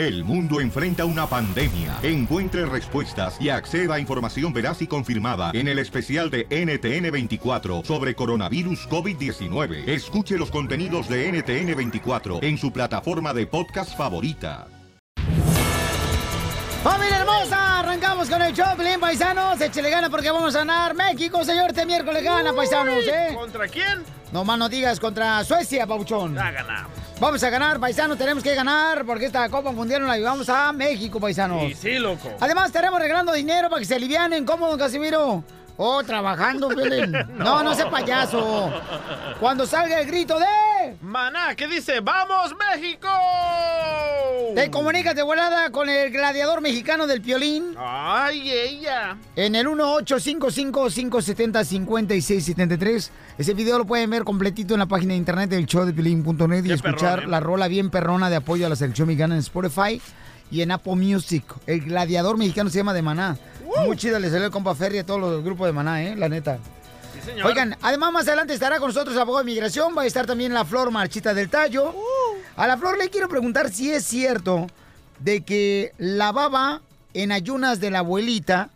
El mundo enfrenta una pandemia. Encuentre respuestas y acceda a información veraz y confirmada en el especial de NTN24 sobre coronavirus COVID-19. Escuche los contenidos de NTN24 en su plataforma de podcast favorita. ¡Familia hermosa! Arrancamos con el show, Pelín, paisanos. Échale gana porque vamos a ganar. México, señor, este miércoles gana, paisanos, ¿eh? ¿Contra quién? No más no digas contra Suecia, Pauchón. Ya ganamos. Vamos a ganar, paisanos, tenemos que ganar porque esta Copa Mundial nos la llevamos a México, paisanos. Sí, sí, loco. Además, estaremos regalando dinero para que se alivianen. ¿Cómo, don Casimiro? Oh, trabajando, Pelín. No, no sea payaso. Cuando salga el grito de... Maná, ¿qué dice? ¡Vamos, México! Te comunicas de volada con el gladiador mexicano del Piolín. ¡Ay, ella! En el 1855-570-5673. Ese video lo pueden ver completito en la página de internet del show de Piolín.net y escuchar perrón, ¿eh? la rola bien perrona de apoyo a la selección mexicana en Spotify y en Apple Music. El gladiador mexicano se llama de Maná. Muy chido, le salió el compa Ferry a todos los grupos de Maná, ¿eh? La neta. Sí, señor. Oigan, además más adelante estará con nosotros el abogado de migración, va a estar también la Flor Marchita del Tallo. A la Flor le quiero preguntar si es cierto de que la baba en ayunas de la abuelita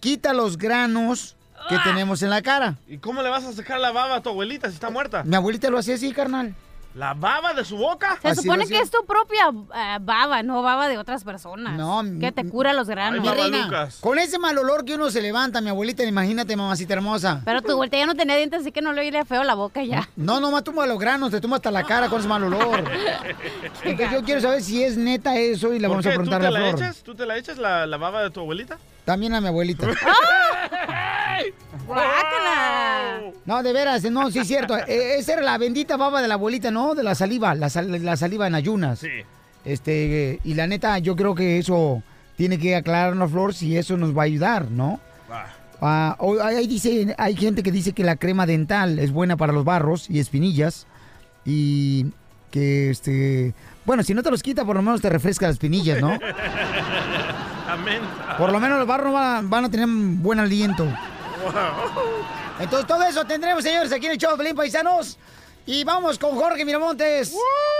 quita los granos que tenemos en la cara. ¿Y cómo le vas a sacar la baba a tu abuelita si está muerta? Mi abuelita lo hacía así, carnal. ¿La baba de su boca? Se Así supone que es tu propia eh, baba, no baba de otras personas. No, Que te cura los granos. Mi reina, con ese mal olor que uno se levanta, mi abuelita, imagínate, mamacita hermosa. Pero tu vuelta ya no tenía dientes, así que no le oía feo la boca ya. No, nomás tumba los granos, te tumba hasta la cara con ese mal olor. Entonces yo quiero saber si es neta eso y le ¿Por vamos a? ¿Tú preguntar te a la Flor. echas? ¿Tú te la echas la, la baba de tu abuelita? También a mi abuelita. ¡Guácala! No, de veras, no, sí es cierto. Eh, Esa era la bendita baba de la abuelita, ¿no? De la saliva, la, sal- la saliva en ayunas. Sí. Este, eh, y la neta, yo creo que eso tiene que aclararnos, Flor, si eso nos va a ayudar, ¿no? Va. Ah, ahí dice, hay gente que dice que la crema dental es buena para los barros y espinillas. Y que, este, bueno, si no te los quita, por lo menos te refresca las espinillas, ¿no? Amén. Por lo menos los barros van, van a tener buen aliento. Entonces, todo eso tendremos, señores, aquí en el show Pelín Paisanos. Y vamos con Jorge Miramontes.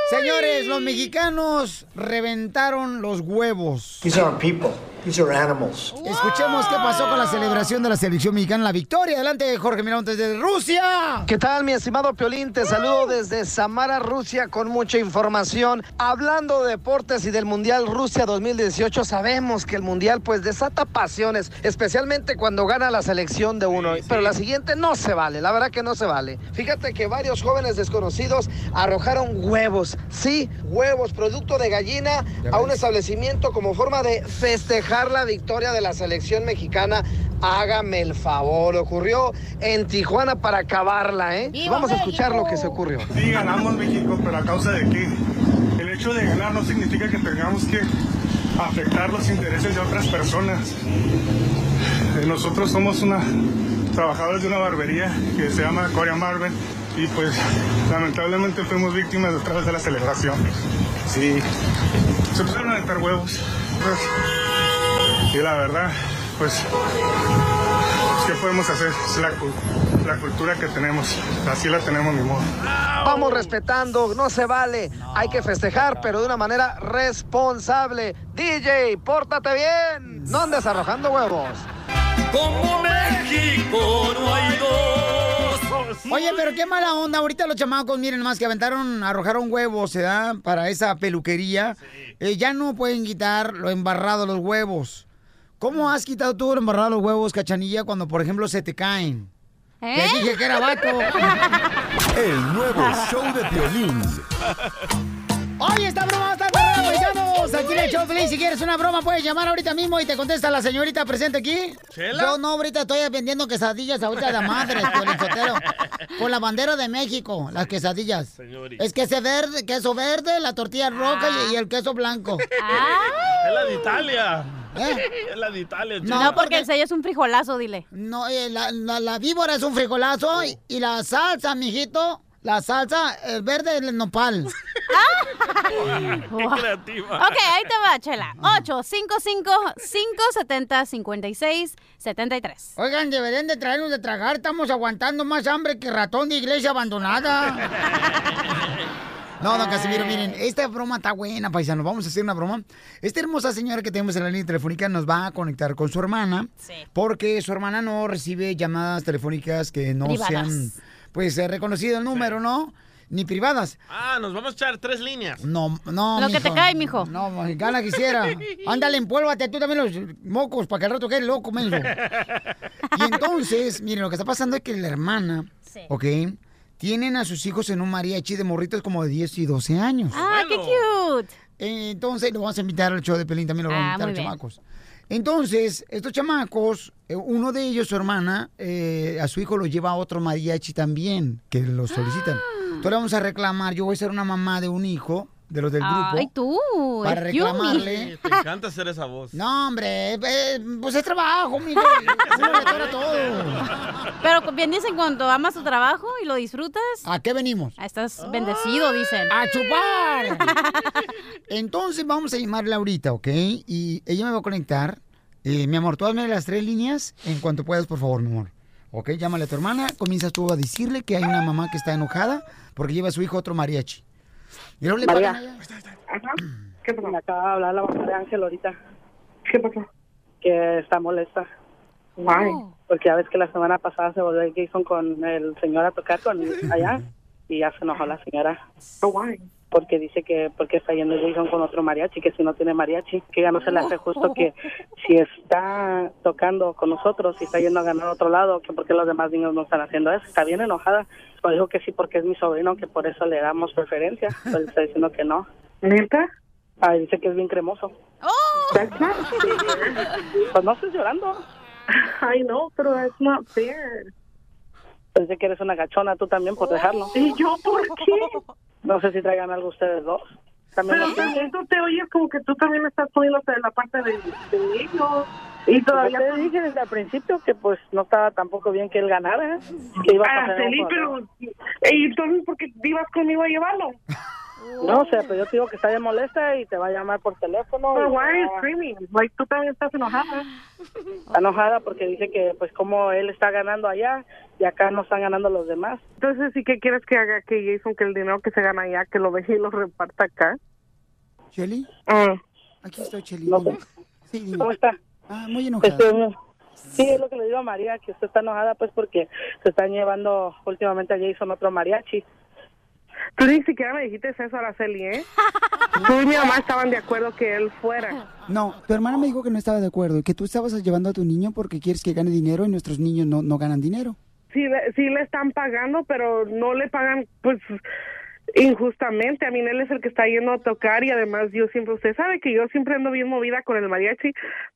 Señores, los mexicanos reventaron los huevos. These aren't people. These are animals. Escuchemos qué pasó con la celebración de la selección mexicana, la victoria. Adelante, Jorge Miramontes de Rusia. ¿Qué tal, mi estimado Piolín? Te saludo desde Samara, Rusia, con mucha información. Hablando de deportes y del Mundial Rusia 2018, sabemos que el Mundial pues desata pasiones, especialmente cuando gana la selección de uno. Pero la siguiente no se vale, la verdad que no se vale. Fíjate que varios jóvenes desconocidos arrojaron huevos, sí, huevos, producto de gallina, a un establecimiento como forma de festejar la victoria de la selección mexicana. Hágame el favor, ocurrió en Tijuana para acabarla, ¿eh? ¡Viva Vamos a escuchar México! lo que se ocurrió. Sí, ganamos México, pero a causa de qué? El hecho de ganar no significa que tengamos que afectar los intereses de otras personas. Eh, Nosotros somos una trabajadores de una barbería que se llama Korean Barber y pues lamentablemente fuimos víctimas a través de la celebración. Sí, se pusieron a meter huevos. pues, y la verdad, pues, ¿qué podemos hacer? Es la, la cultura que tenemos, así la tenemos, mi modo. Vamos respetando, no se vale. Hay que festejar, pero de una manera responsable. DJ, pórtate bien. No andes arrojando huevos. Como México no hay dos. Oye, pero qué mala onda. Ahorita los chamacos, miren más que aventaron, arrojaron huevos, ¿se da? Para esa peluquería. Eh, ya no pueden quitar lo embarrado los huevos. ¿Cómo has quitado tú lo embarrado los huevos, cachanilla, cuando, por ejemplo, se te caen? ¿Eh? Te dije que era vato. El nuevo show de violín. Oye, esta broma está Aquí en el show, Pelín. Si quieres una broma, puedes llamar ahorita mismo y te contesta la señorita presente aquí. ¿Chela? Yo no, ahorita estoy vendiendo quesadillas ahorita de madre, Piolinsotelo. Con la bandera de México, las quesadillas. Señorita. Es queso verde, queso verde, la tortilla roja Ah. y, y el queso blanco. Es la de Italia. ¿Eh? Es la de Italia. No, No, porque el sello es un frijolazo, dile. No, eh, la, la- la víbora es un frijolazo y, y la salsa, mijito, la salsa, el verde es el nopal. Qué creativa. Ok, ahí te va, Chela. 855-570-5673. Oigan, deberían de traernos de tragar, estamos aguantando más hambre que ratón de iglesia abandonada. No, don Casimiro, miren, esta broma está buena, paisanos. Vamos a hacer una broma. Esta hermosa señora que tenemos en la línea telefónica nos va a conectar con su hermana. Porque su hermana no recibe llamadas telefónicas que no Privadas. sean, pues, eh, reconocido el número, ¿no? Ni privadas. Ah, nos vamos a echar tres líneas. No, no. Lo que te cae, mijo. No, gana quisiera. Ándale, empólvate tú también los mocos para que al rato quede loco, menso. Y entonces, miren, lo que está pasando es que la hermana, ¿ok? Tienen a sus hijos en un mariachi de morritos como de 10 y 12 años. ¡Ah, qué cute! Entonces, lo vamos a invitar al show de Pelín, también lo vamos a Ah, invitar a los bien. Entonces, estos chamacos, eh, uno de ellos, su hermana, eh, a su hijo lo lleva a otro mariachi también, que lo solicitan. Entonces le vamos a reclamar, yo voy a ser una mamá de un hijo, de los del grupo. Ay, tú. Para reclamarle. Te encanta hacer esa voz. No, hombre, eh, pues es trabajo. Uno tora todo. Pero bien dicen cuando amas tu trabajo y lo disfrutas. ¿A qué venimos? Estás bendecido, dicen. ¡A chupar! Entonces vamos a llamarla ahorita, ¿ok? Y ella me va a conectar. Eh, mi amor, tú hazme las tres líneas en cuanto puedas, por favor, mi amor. ¿Ok? Llámale a tu hermana. Comienzas tú a decirle que hay una mamá que está enojada porque lleva a su hijo otro mariachi. Y luego le María. ¿Qué pasó? Me acaba de hablar la mamá de Ángel ahorita. ¿Qué pasó? Que está molesta. Why? Porque ya ves que la semana pasada se volvió el Jason con el señor a tocar con allá y ya se enojó la señora. why? Porque dice que porque está yendo Jason con otro mariachi, que si no tiene mariachi, que ya no se le hace justo que si está tocando con nosotros y está yendo a ganar a otro lado, que porque los demás niños no están haciendo eso. Está bien enojada. Pues dijo que sí porque es mi sobrino, que por eso le damos preferencia. Él está diciendo que no. ¿Neta? Ah, dice que es bien cremoso. That's not Pues no estés llorando. I know, pero that's not fair. Pensé que eres una gachona tú también por dejarlo. ¿Y yo por qué? No sé si traigan algo ustedes dos. También Pero lo tú te oyes como que tú también estás poniéndote de la parte de, de ellos. Y todavía... Te dije desde el principio que pues no estaba tampoco bien que él ganara. Que iba a Ah, pasar Celi, un pero... ¿Y entonces por qué ibas conmigo a llevarlo? No, o sea, pero yo te digo que está bien molesta y te va a llamar por teléfono. Y why are you screaming? Like, tú también estás enojada. Está enojada porque dice que pues como él está ganando allá y acá no están ganando los demás. Entonces, ¿y qué quieres que haga que Jason, que el dinero que se gana allá, que lo deje y lo reparta acá? ¿Cheli? Ah. Aquí estoy, Cheli. No. Sí. ¿Cómo está? Ah, muy enojada. Este, sí, es lo que le digo a María, que usted está enojada pues porque se están llevando últimamente a Jason otro mariachi. Tú ni siquiera me dijiste eso, Araceli, ¿eh? Tú y mi mamá estaban de acuerdo que él fuera. No, tu hermana me dijo que no estaba de acuerdo, que tú estabas llevando a tu niño porque quieres que gane dinero y nuestros niños no, no ganan dinero. Sí le, sí le están pagando, pero no le pagan, pues, injustamente. A mí él es el que está yendo a tocar y además yo siempre, usted sabe que yo siempre ando bien movida con el mariachi,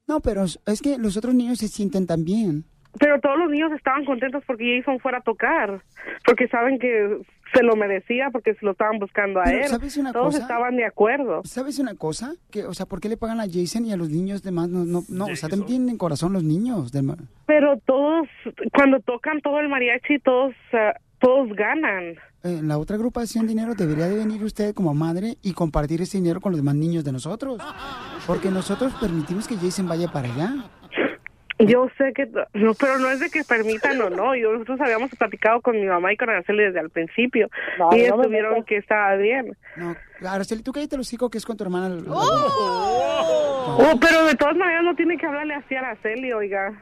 No, pero es que los otros niños se sienten tan bien. pero todos los niños estaban contentos porque Jason fuera a tocar, porque saben que se lo merecía, porque se lo estaban buscando a Pero, él. ¿sabes una todos cosa? estaban de acuerdo. ¿Sabes una cosa? Que, o sea, ¿por qué le pagan a Jason y a los niños demás? No, no, no o sea, también tienen corazón los niños. del Pero todos, cuando tocan todo el mariachi, todos, ah, todos ganan. Eh, la otra agrupación dinero debería de venir usted como madre y compartir ese dinero con los demás niños de nosotros. Porque nosotros permitimos que Jason vaya para allá. Yo sé que, no, pero no es de que permitan o no. Yo, nosotros habíamos platicado con mi mamá y con Araceli desde el principio. No, y no metas. que estaba bien. No, Araceli, tú cállate los hijos que es con tu hermana. Oh, pero de todas maneras no tiene que hablarle así a Araceli, oiga.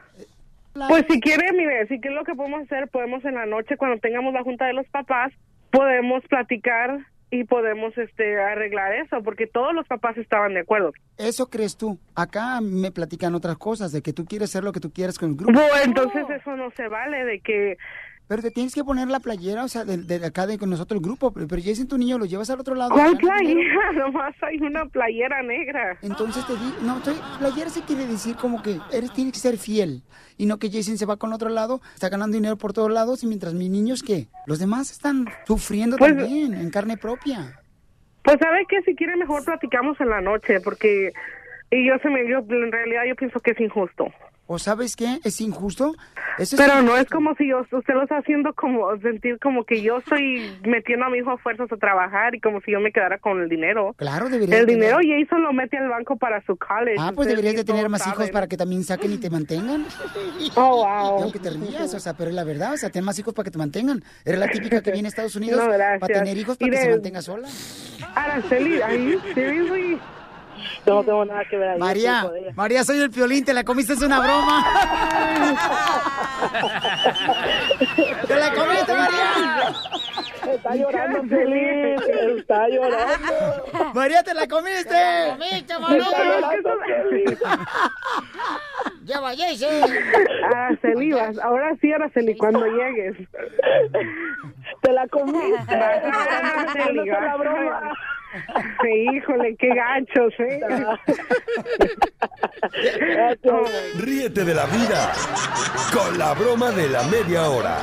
Pues si quiere, mire, si quiere lo que podemos hacer, podemos en la noche, cuando tengamos la junta de los papás, podemos platicar y podemos este arreglar eso, porque todos los papás estaban de acuerdo. Eso crees tú. Acá me platican otras cosas, de que tú quieres hacer lo que tú quieras con el grupo. Bueno, entonces eso no se vale, de que... Pero te tienes que poner la playera, o sea, de, de acá de con nosotros el grupo. Pero pero Jason, tu niño, lo llevas al otro lado. ¿Cuál playera? Nomás hay una playera negra. Entonces te digo, no, estoy, playera se quiere decir como que eres, tienes que ser fiel. Y no que Jason se va con otro lado, está ganando dinero por todos lados, y mientras mis niños, ¿qué? Los demás están sufriendo Pues- también, en carne propia. Pues sabe que si quiere mejor platicamos en la noche, porque y yo se me yo en realidad yo pienso que es injusto. ¿O sabes qué? Es injusto. Eso es Pero no injusto. es como si yo, usted lo está haciendo como sentir como que yo estoy metiendo a mi hijo a fuerzas a trabajar y como si yo me quedara con el dinero. Claro, debería El tener- dinero Jason lo mete al banco para su college. Ah, pues deberías de tener más hijos saben. para que también saquen y te mantengan. Oh, wow. Y aunque te rías, o sea, pero es la verdad, o sea, ten más hijos para que te mantengan. Eres la típica que viene a Estados Unidos No, para tener hijos para que se mantenga sola. Araceli, are you seriously? Yo no tengo nada que ver ahí. María. María, soy el piolín, te la comiste, es una broma. ¡Te la comiste, María! Está llorando, Feliz. Está llorando. María, te la comiste. comiste, Está llorando, Feliz. Lleva, Jason. Araceli, vas- ahora sí, Araceli, cuando llegues. Te la comiste. Araceli, Híjole, qué gachos, ¿eh? Ríete de la vida con la broma de la media hora.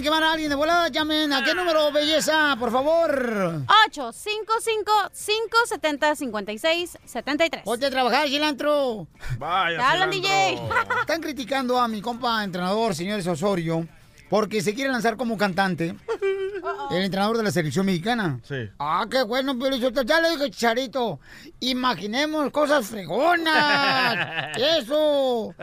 Quieren quemar a alguien de volada, llamen. ¿A qué número, belleza, por favor? 855-570-5673. Ponte a trabajar, cilantro. Vaya, Te hablan, cilantro. DJ. Están criticando a mi compa entrenador, señores Osorio, porque se quiere lanzar como cantante. El entrenador de la selección mexicana. Sí. Ah, qué bueno, pero yo ya le dije, Charito. Imaginemos cosas fregonas. Eso.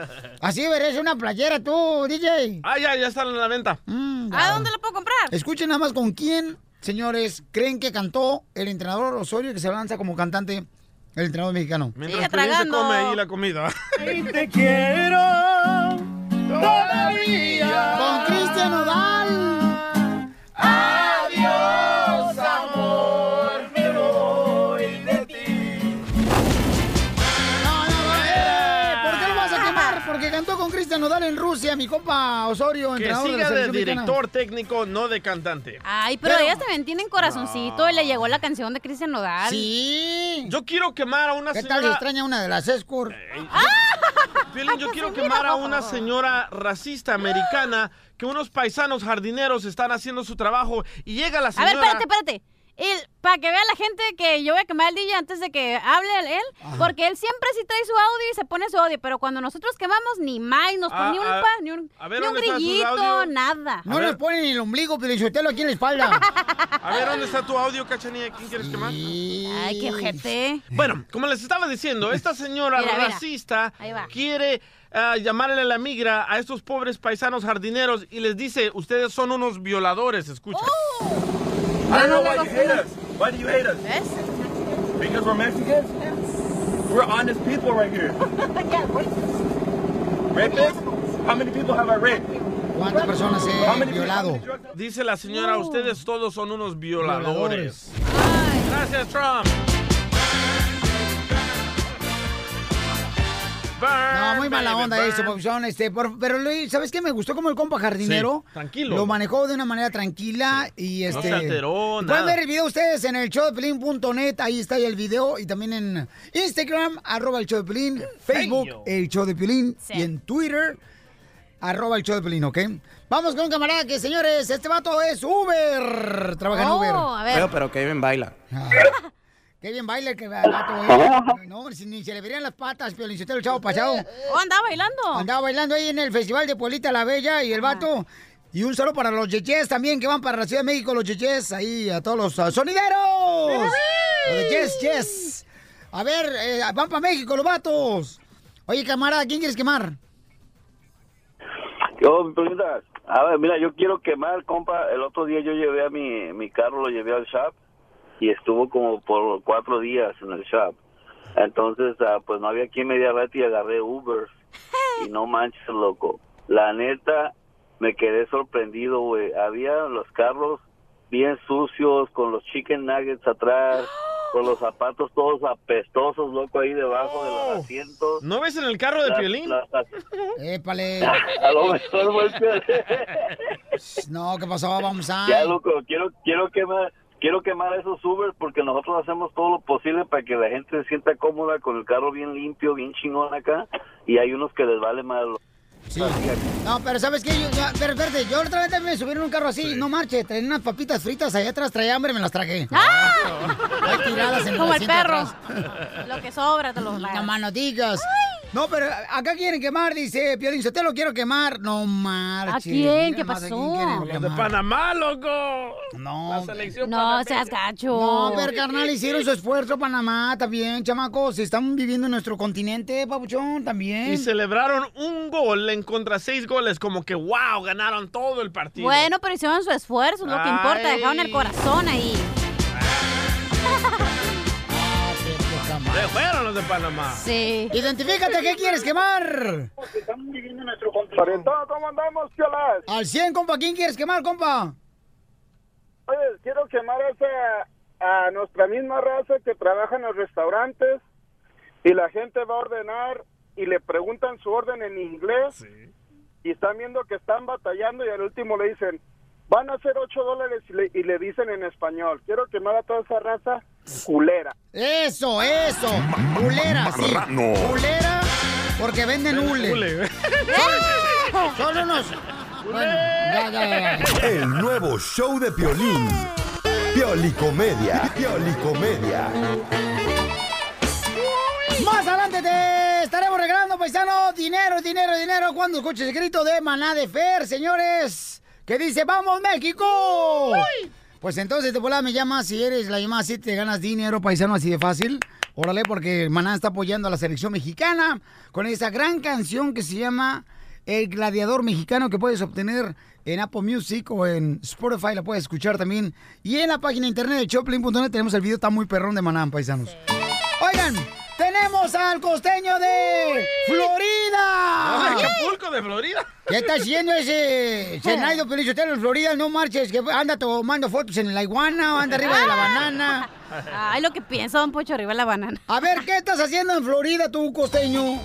Así verás una playera tú, DJ. Ah, ya, ya están en la venta. ¿A dónde lo puedo comprar? Escuchen nada más con quién, señores, creen que cantó el entrenador Osorio que se lanza como cantante el entrenador mexicano. Mientras se come ahí la comida. te quiero todavía. Con. Adiós, amor, me voy de ti. Eh, ¿Por qué lo vas a quemar? Porque cantó con Cristian Nodal en Rusia, mi compa Osorio, Que entrenador de la siga de mexicana. director técnico, no de cantante. Ay, pero, Pero- ellas también tienen corazoncito y le llegó la canción de Cristian Nodal. Sí. Yo quiero quemar a una ¿Qué tal se señora... extraña una de las Escort? Piolín, yo quiero quemar a una señora racista americana que unos paisanos jardineros están haciendo su trabajo y llega la A señora... ver, espérate, espérate. El- para que vea la gente que yo voy a quemar al DJ antes de que hable a él, porque él siempre sí trae su audio y se pone su audio, pero cuando nosotros quemamos ni más, nos pone Ah, ni un ah, pa, ni un, a ver, ni un ¿dónde está su grillito, nada. No nos ponen ni el ombligo, pero insultelo aquí en la espalda. A ver, ¿dónde está tu audio, Cachanilla? ¿Quién quieres quemar? Ay, qué ojete. Bueno, como les estaba diciendo, esta señora Mira, racista quiere ah, llamarle a la migra a estos pobres paisanos jardineros y les dice, ustedes son unos violadores, escucha. I don't know why you hate us. Why do you hate us? Because we're Mexicans? We're honest people right here. Rapists? How many people have I raped? ¿Cuántas personas he violado? Dice la señora, ustedes todos son unos violadores. Violadores. Gracias, Trump. No, muy mala baby, onda burn. eso, Papuchón, este, por- pero Luis, ¿sabes qué? Me gustó como el compa jardinero. Sí, tranquilo. Lo manejó de una manera tranquila y No este... se alteró, Pueden ver el video ustedes en el showdeplin.net, ahí está el video, y también en Instagram, arroba el show de Pelín, Facebook, el show de Pelín, Sí. y en Twitter, arroba el show de Pelín, ¿ok? Vamos con un camarada que, señores, este vato es Uber, trabaja en Oh, Uber. a ver. Pero, pero Kevin baila. Qué bien baila el que vato, eh. No, ni se le verían las patas, pero el chavo pasado. Oh, andaba bailando. Andaba bailando ahí en el Festival de Pueblita la Bella y el vato. Y un saludo para los yeyes también que van para la Ciudad de México, los yeyes, ahí a todos los sonideros. Los Yes, Yes. A ver, eh, van para México los vatos. Oye, camarada, ¿quién quieres quemar? Yo, me preguntas, a ver, mira, yo quiero quemar, compa. El otro día yo llevé a mi, mi carro, lo llevé al shop y estuvo como por cuatro días en el shop. Entonces, ah, pues no había quien me diera rata y agarré Uber. Y no manches, loco. La neta, me quedé sorprendido, güey. Había los carros bien sucios, con los chicken nuggets atrás, con los zapatos todos apestosos, loco, ahí debajo de los asientos. ¿No ves en el carro de Piolín? Épale. a lo mejor, No, ¿qué pasó? Vamos a... Ya, loco, quiero, quiero quemar, quiero quemar esos Ubers porque nosotros hacemos todo lo posible para que la gente se sienta cómoda con el carro bien limpio, bien chingón acá, y hay unos que les vale más. Sí. No, pero ¿sabes qué? Yo, ya- pero espérate, yo otra vez también me subieron un carro así, no marche, traían unas papitas fritas allá atrás, traía hambre, me las tragué. Ahí tiradas en Como el perro. atrás. Lo que sobra te lo No más no digas. No, pero acá quieren quemar, dice Piolín, yo te lo quiero quemar. No marches. ¿A quién? Mira ¿Qué pasó? Los de. Panamá, loco. No. La selección No panameña. seas gacho. No, pero carnal, hicieron su esfuerzo Panamá también, chamacos. Están viviendo en nuestro continente, papuchón, también. Y celebraron un gol en contra seis goles, como que wow, ganaron todo el partido. Bueno, pero hicieron su esfuerzo, es lo que importa. Ay. Dejaron el corazón ahí. Se fueron los de Panamá. Sí. Identifícate, ¿qué quieres quemar? ¿cómo andamos, piolas? Al 100, compa, ¿quién quieres quemar, compa? Oye, quiero quemar a, esa, a nuestra misma raza que trabaja en los restaurantes y la gente va a ordenar y le preguntan su orden en inglés y están viendo que están batallando y al último le dicen, van a ser 8 dólares y le, y le dicen en español. Quiero quemar a toda esa raza culera. Eso, eso. Culera, sí. Culera, porque venden hule. Bueno, ya, ya, ya. El nuevo show de Piolín. Piolicomedia. Piolicomedia. Dinero, dinero. Cuando escuches el grito de Maná de Fer, señores, que dice, ¡Vamos, México! Pues entonces de volada me llamas, si eres la llamada así, te ganas dinero, paisano, así de fácil. Órale, porque Maná está apoyando a la selección mexicana con esa gran canción que se llama El Gladiador Mexicano, que puedes obtener en Apple Music o en Spotify, la puedes escuchar también. Y en la página de internet de Choplin.net tenemos el video, está muy perrón de Maná, paisanos. Oigan, tenemos al costeño de Ah, Florida. Acapulco de Florida. ¿Qué está haciendo ese Zenaido Pelichotelo en Florida? No marches, que anda tomando fotos en la iguana o anda arriba de la banana. Ay, lo que piensa Don Pocho arriba de la banana. A ver, ¿qué estás haciendo en Florida tú, costeño?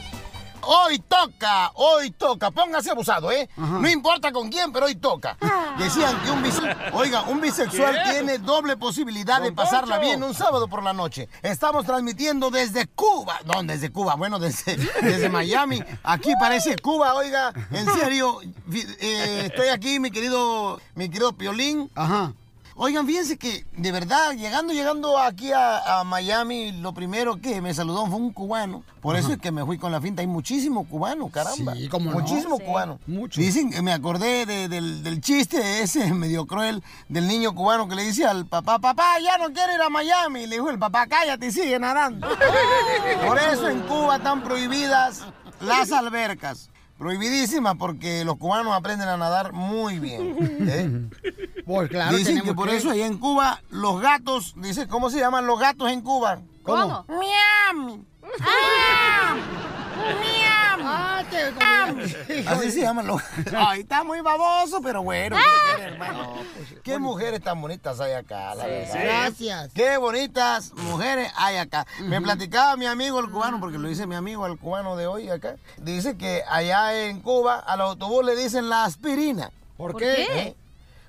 Hoy toca, hoy toca. Póngase abusado, ¿eh? No importa con quién, pero hoy toca. Decían que un bisexual, oiga, un bisexual ¿Qué? tiene doble posibilidad de pasarla Poncho. bien un sábado por la noche. Estamos transmitiendo desde Cuba. No, desde Cuba, bueno, desde, desde Miami. Aquí parece Cuba, oiga. En serio, eh, estoy aquí, mi querido, mi querido Piolín. Ajá. Oigan, fíjense que de verdad, llegando, llegando aquí a, a Miami, lo primero que me saludó fue un cubano. Por eso es que me fui con la finta. Hay muchísimo cubano, caramba. Sí, cómo no. Muchísimo Sí. cubano. Mucho. Dicen que me acordé de- del, del chiste ese medio cruel del niño cubano que le dice al papá, papá, ya no quiero ir a Miami. Le dijo el papá, cállate y sigue nadando. Por eso en Cuba están prohibidas las albercas. Prohibidísimas porque los cubanos aprenden a nadar muy bien. ¿eh? Pues claro, Dicen que por que- eso allá en Cuba los gatos, dice, ¿cómo se llaman los gatos en Cuba? ¿Cómo? Miami. Ah, te- Así se llaman los Ay, está muy baboso, pero bueno. ¿qué quiere, hermano? Qué mujeres tan bonitas hay acá, la verdad. Gracias. Qué bonitas mujeres hay acá. Me platicaba mi amigo el cubano, porque lo dice mi amigo el cubano de hoy acá. Dice que allá en Cuba al autobús le dicen la aspirina. ¿Por qué? ¿Eh?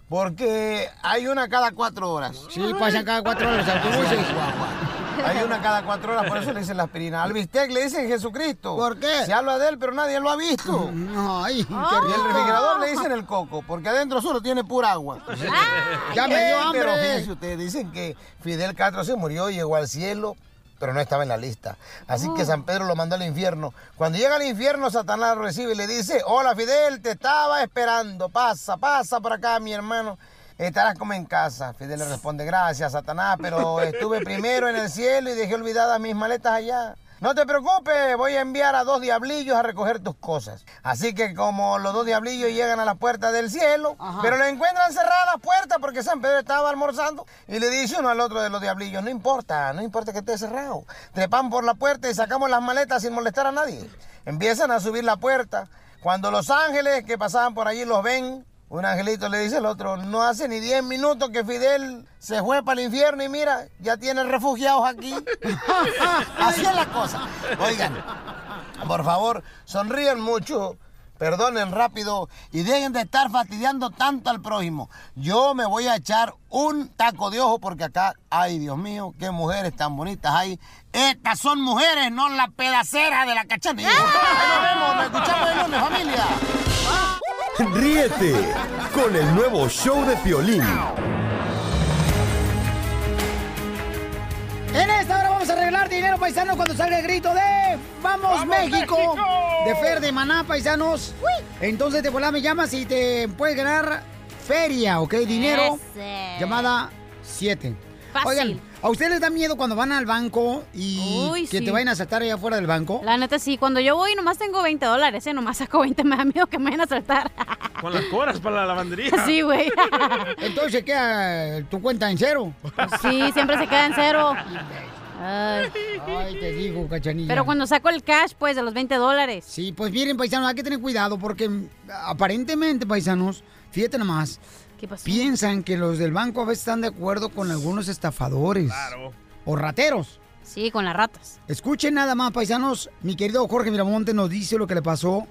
Porque hay una cada cuatro horas. Sí, pasan cada cuatro horas los autobuses. Hay una cada cuatro horas, por eso le dicen la aspirina. Al bistec le dicen Jesucristo. ¿Por qué? Se habla de él, pero nadie lo ha visto. Ay, y el refrigerador le dicen el coco, porque adentro solo tiene pura agua. Ya me dio Eh, Pero hambre. fíjense ustedes, dicen que Fidel Castro se murió, llegó al cielo, pero no estaba en la lista. Así que San Pedro lo mandó al infierno. Cuando llega al infierno, Satanás lo recibe y le dice, hola Fidel, te estaba esperando, pasa, pasa por acá, mi hermano. Estarás como en casa. Fidel le responde, gracias, Satanás, pero estuve primero en el cielo y dejé olvidadas mis maletas allá. No te preocupes, voy a enviar a dos diablillos a recoger tus cosas. Así que como los dos diablillos llegan a la puerta del cielo, pero le encuentran cerrada la puerta porque San Pedro estaba almorzando y le dice uno al otro de los diablillos, no importa, no importa que esté cerrado. Trepan por la puerta y sacamos las maletas sin molestar a nadie. Empiezan a subir la puerta. Cuando los ángeles que pasaban por allí los ven, un angelito le dice al otro, no hace ni 10 minutos que Fidel se fue para el infierno y mira, ya tiene refugiados aquí. Así es la cosa. Oigan, por favor, sonríen mucho, perdonen rápido y dejen de estar fastidiando tanto al prójimo. Yo me voy a echar un taco de ojo porque acá, ay Dios mío, qué mujeres tan bonitas hay. Estas son mujeres, no la pedacera de la cachanilla. Nos vemos, nos escuchamos el lunes, familia. Ríete con el nuevo show de Piolín. En esta hora vamos a arreglar dinero, paisanos, cuando salga el grito de ¡Vamos, ¡Vamos, México! México! De Fer de Maná, paisanos. Entonces de volada me llamas y te puedes ganar feria, ¿ok? Dinero. Ese. Llamada 7. Fácil. Oigan, ¿a ustedes les da miedo cuando van al banco y Uy, que sí. te vayan a saltar allá afuera del banco? La neta sí, cuando yo voy nomás tengo 20 dólares, ¿eh? Nomás saco 20, me da miedo que me vayan a saltar. Con las coras para la lavandería. Sí, güey. Entonces se queda tu cuenta en cero. Sí, siempre se queda en cero. Ay. Ay, te digo, cachanilla. Pero cuando saco el cash, pues, de los 20 dólares. Sí, pues miren, paisanos, hay que tener cuidado porque mm, aparentemente, paisanos, fíjate nomás, ¿Qué pasó? piensan que los del banco a veces están de acuerdo con algunos estafadores. O rateros. Sí, con las ratas. Escuchen nada más, paisanos. Mi querido Jorge Miramonte nos dice lo que le pasó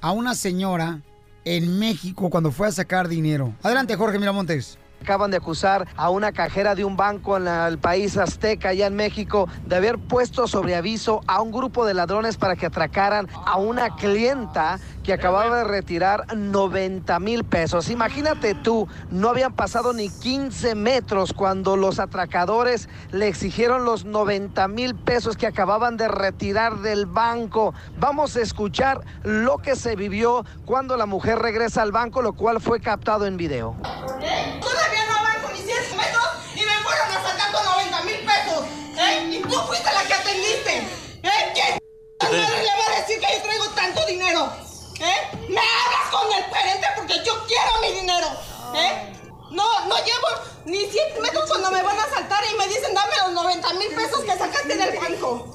a una señora en México cuando fue a sacar dinero. Adelante, Jorge Miramontes. Acaban de acusar a una cajera de un banco en la- el país azteca, allá en México, de haber puesto sobre aviso a un grupo de ladrones para que atracaran a una clienta que acababa de retirar 90 mil pesos. Imagínate tú, no habían pasado ni 15 metros cuando los atracadores le exigieron los 90 mil pesos que acababan de retirar del banco. Vamos a escuchar lo que se vivió cuando la mujer regresa al banco, lo cual fue captado en video. Todavía no avanzo ni 100 metros y me fueron a sacar con 90 mil pesos. ¿eh? Y tú fuiste la que atendiste. ¿eh? ¿Quién madre le va a decir que yo traigo tanto dinero? ¿eh? Me hablas con el gerente porque yo quiero mi dinero. ¿eh? No, no llevo ni 100 metros cuando me van a saltar y me dicen dame los 90 mil pesos que sacaste del banco.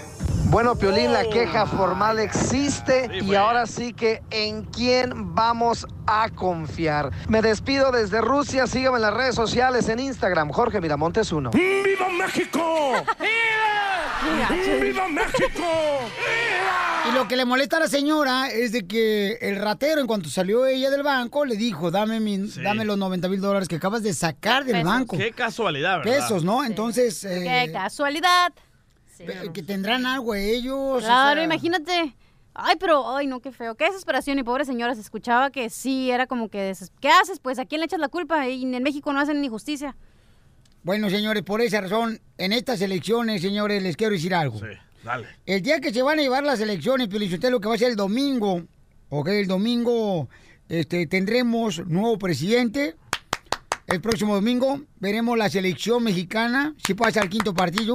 Bueno, Piolín, la queja formal existe y ahora sí que en quién vamos a confiar. Me despido desde Rusia, síganme en las redes sociales, en Instagram, Jorge Miramontes 1. ¡Viva México! ¡Viva México! Y lo que le molesta a la señora es de que el ratero, en cuanto salió ella del banco, le dijo, dame, mi- dame los 90 mil dólares que acabas de sacar del Pesos. banco. Qué casualidad, ¿verdad? Pesos, ¿no? Entonces, eh, Qué casualidad. pe- que tendrán algo ellos. o Claro, sea, imagínate. Ay, pero, ay, no, qué feo. Qué desesperación. Y pobre señora, se escuchaba que sí, era como que, deses- ¿qué haces? Pues, ¿a quién le echas la culpa? Y en México no hacen ni justicia. Bueno, señores, por esa razón, en estas elecciones, señores, les quiero decir algo. Dale. El día que se van a llevar las elecciones, lo que va a ser el domingo, ok, el domingo este, tendremos nuevo presidente. El próximo domingo veremos la selección mexicana, si pasa al quinto partido.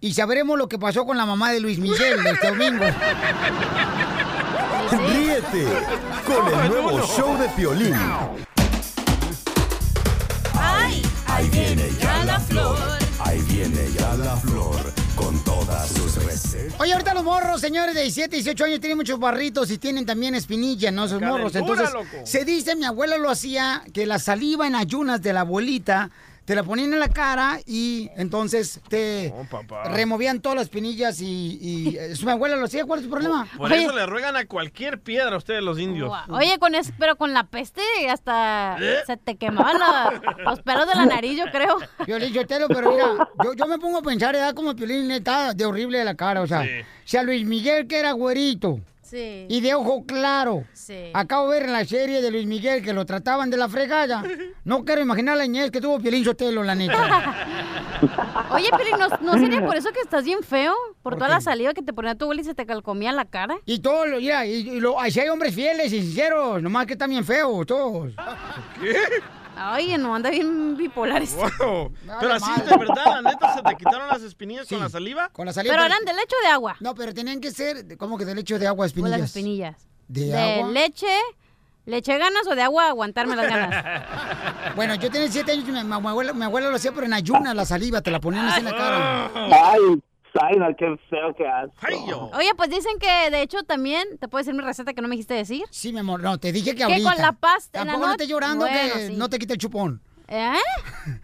Y sabremos lo que pasó con la mamá de Luis Miguel este domingo. Ríete con el nuevo show de Piolín. Ahí viene ya la flor. Ahí viene ya la flor todas sus recetas. Oye, ahorita los morros, señores de 17, 18 años, tienen muchos barritos y tienen también espinilla, ¿no? Esos morros. Entonces, loco. se dice, mi abuela lo hacía, que la saliva en ayunas de la abuelita te la ponían en la cara y entonces te removían todas las espinillas y, y eh, mi abuela lo hacía. ¿Cuál es tu problema? Por eso le ruegan a cualquier piedra a ustedes los indios. Oye, con eso, pero con la peste hasta ¿Eh? se te quemaban la- los pelos de la nariz, yo creo. Yo te lo, pero mira, yo, yo me pongo a pensar, edad como Piolín está de horrible de la cara, o sea, Sí. si a Luis Miguel que era güerito Sí. y de ojo claro, Sí. acabo de ver en la serie de Luis Miguel que lo trataban de la fregada, no quiero imaginar la niñez que tuvo Piolín Sotelo, la neta. Oye, pero ¿no, ¿no sería por eso que estás bien feo? Por, toda la saliva que te ponía tu abuela y se te calcomía la cara. Y todo, lo- mira, y, y lo, si hay hombres fieles y sinceros, nomás que están bien feos, todos. Ay, no, anda bien bipolar este. Wow. Pero así, de verdad, la neta, ¿se te quitaron las espinillas con la saliva? Con la saliva. Pero eran de leche o de agua. No, pero tenían que ser, ¿cómo que de leche o de agua, O espinillas? las espinillas. ¿De ¿De agua? leche? ¿Le eché ganas o de agua aguantarme las ganas? Bueno, yo tenía siete años y mi, mi abuela, mi abuela lo hacía, pero en ayunas la saliva, te la ponían así en la cara. Ay, Zaina, qué feo que haces. Oye, pues dicen que de hecho también, ¿te puedo decir mi receta que no me dijiste decir? Sí, mi amor, no, te dije que Que ahorita. con la pasta en la Tampoco no noche- estés llorando Bueno, que sí. no te quite el chupón. ¿Eh?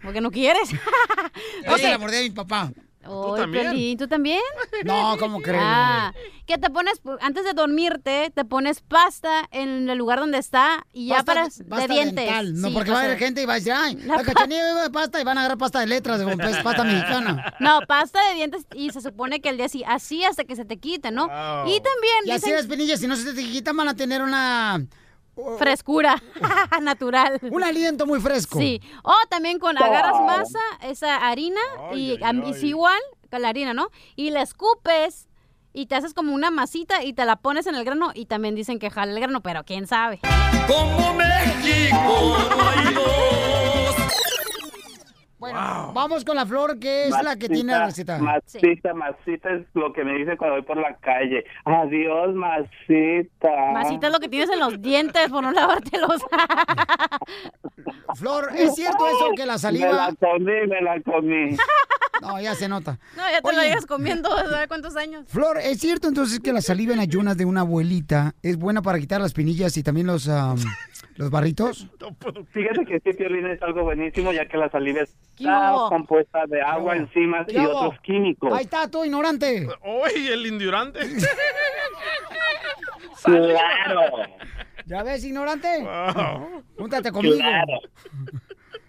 Porque no quieres. Se la mordí a mi papá. Oy, también? Piolín, ¿tú también? No, ¿cómo crees? Ah, que te pones, antes de dormirte, te pones pasta en el lugar donde está y ya Pasta- para pasta de dientes. dental, No, Sí, porque va a haber gente y va a decir, ay, La la, cachanilla bebe pasta y van a agarrar pasta de letras, de es pasta mexicana. No, pasta de dientes y se supone que el día así, así hasta que se te quite, ¿no? Y también Y así dicen- las espinillas, si no se te quitan, van a tener una frescura natural. Un aliento muy fresco. Sí. O también con agarras masa, esa harina, y es igual con la harina, ¿no? Y la escupes y te haces como una masita y te la pones en el grano y también dicen que jala el grano, pero quién sabe. Como México no hay dos. Bueno, vamos con la flor que es la que tiene la receta. Masita, masita es lo que me dice cuando voy por la calle. Adiós, masita. Masita es lo que tienes en los dientes por no lavártelos. Flor, ¿es cierto eso que la Me saliva... la comí, me la comí. No, ya se nota. No, ya te lo Oye. llevas comiendo, ¿sabes cuántos años? Flor, ¿es cierto entonces que la saliva en ayunas de una abuelita es buena para quitar las pinillas y también los, am, los barritos? Fíjate que este violín es algo buenísimo ya que la saliva ¿Qué está compuesta de agua, enzimas ¿Qué y otros químicos. Ahí está, tú ignorante. Oye, el indurante. Claro. ¿Ya ves, ignorante? Júntate conmigo. Claro.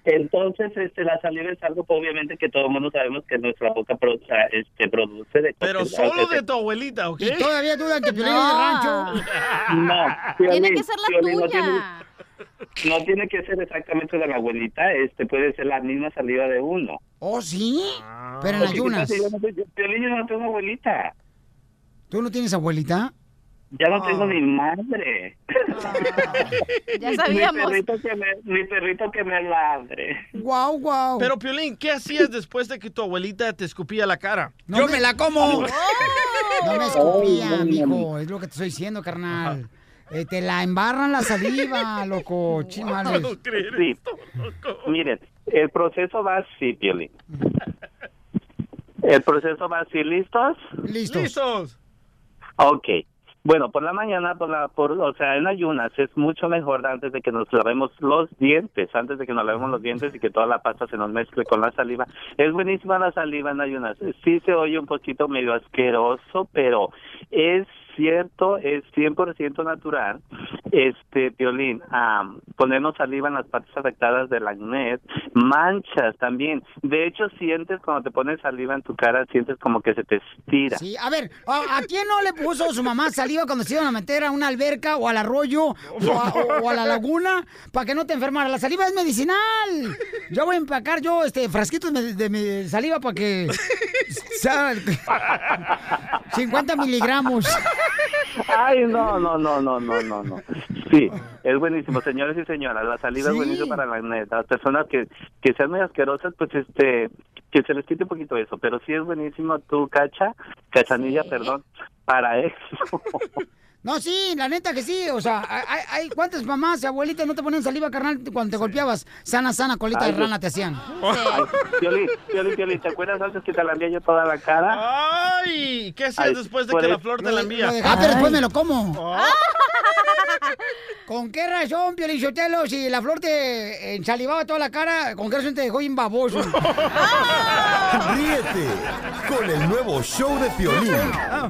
Entonces, este, la saliva es algo, pues, obviamente, que todo el mundo sabemos que nuestra boca pro- o sea, este, produce de Pero cosas- solo de tu abuelita, ¿ok? Y todavía dudan que Piolín es de rancho. No, Tiene que ser la Piolín, no tuya. tiene- No tiene que ser exactamente de la abuelita, este puede ser la misma saliva de uno. ¿Oh, sí? Pero en ayunas. Yo no, soy- yo- Piolín, yo no tengo abuelita. ¿Tú no tienes abuelita? Ya no tengo ni madre. Ya Ni sabíamos. perrito que me, ni perrito que me ladre. Guau, guau. Pero, Piolín, ¿qué hacías después de que tu abuelita te escupía la cara? ¡Yo me la como! No me escupía, mijo. Es lo que te estoy diciendo, carnal. Eh, te la embarran la saliva, loco. Chimales. Sí. Miren, el proceso va así, Piolín. El proceso va así, ¿listos? Listos. Listos. Ok. Bueno, por la mañana, por la, por, o sea, en ayunas es mucho mejor antes de que nos lavemos los dientes, antes de que nos lavemos los dientes y que toda la pasta se nos mezcle con la saliva. Es buenísima la saliva en ayunas. Sí se oye un poquito medio asqueroso, pero es cierto, es 100% natural. Este, Piolín, am, ponernos saliva en las partes afectadas del acné, manchas también. De hecho, sientes cuando te pones saliva en tu cara, sientes como que se te estira. Sí, a ver, ¿a, quién no le puso su mamá saliva cuando se iban a meter a una alberca o al arroyo o a, o- a la laguna para que no te enfermara? La saliva es medicinal. Yo voy a empacar yo este frasquitos de, saliva para que sea 50 miligramos. Ay, no, no, no, no, no, no, no. Sí, es buenísimo, señores y señoras. La saliva es buenísima para la. Las personas que, que sean muy asquerosas, pues este, que se les quite un poquito eso. Pero sí es buenísimo tu cacha, cachanilla, perdón, para eso. No, sí, la neta que sí. O sea, hay, hay- ¿cuántas mamás y abuelitas no te ponían saliva carnal cuando te golpeabas? Sana, sana, colita Ay, de rana te hacían. Ay, Piolín, Piolín, Piolín, ¿te acuerdas antes que te la envié yo toda la cara? Ay, ¿qué hacías Ay, después de que la flor te la envía? Dejé, pero después me lo como. Ah. ¿Con qué razón, Piolichotelo? Si la flor te ensalivaba toda la cara, ¿con qué razón te dejó bien baboso? Ríete con el nuevo show de Piolín.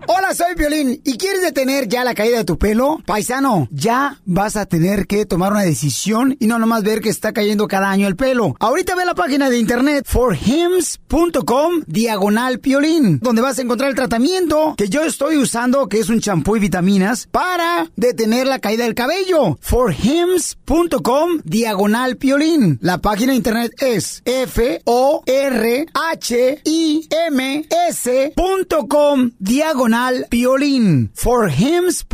Hola, soy Piolín. ¿Y quieres detener ya la caída de tu pelo? Paisano, ya vas a tener que tomar una decisión y no nomás ver que está cayendo cada año el pelo. Ahorita ve la página de internet forhims.com diagonal Piolín, donde vas a encontrar el tratamiento que yo estoy usando, que es un champú y vitaminas, para detener la caída del cabello. forhims.com diagonal Piolín. La página de internet es F-O-R-H-I-M-S.com diagonal Piolín. forhims.com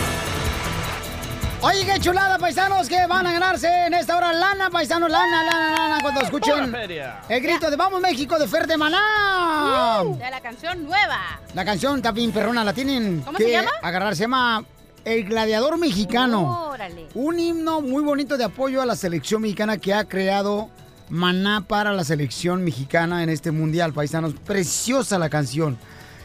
Oye, qué chulada, paisanos, que van a ganarse en esta hora lana, paisanos, lana, lana, lana, cuando escuchen el grito de Vamos México de Fer de Maná. Uh, de la canción nueva. La canción está bien perrona, la tienen ¿Cómo que se llama? agarrar, se llama El Gladiador Mexicano. Órale. Un himno muy bonito de apoyo a la selección mexicana que ha creado Maná para la selección mexicana en este mundial, paisanos. Preciosa la canción.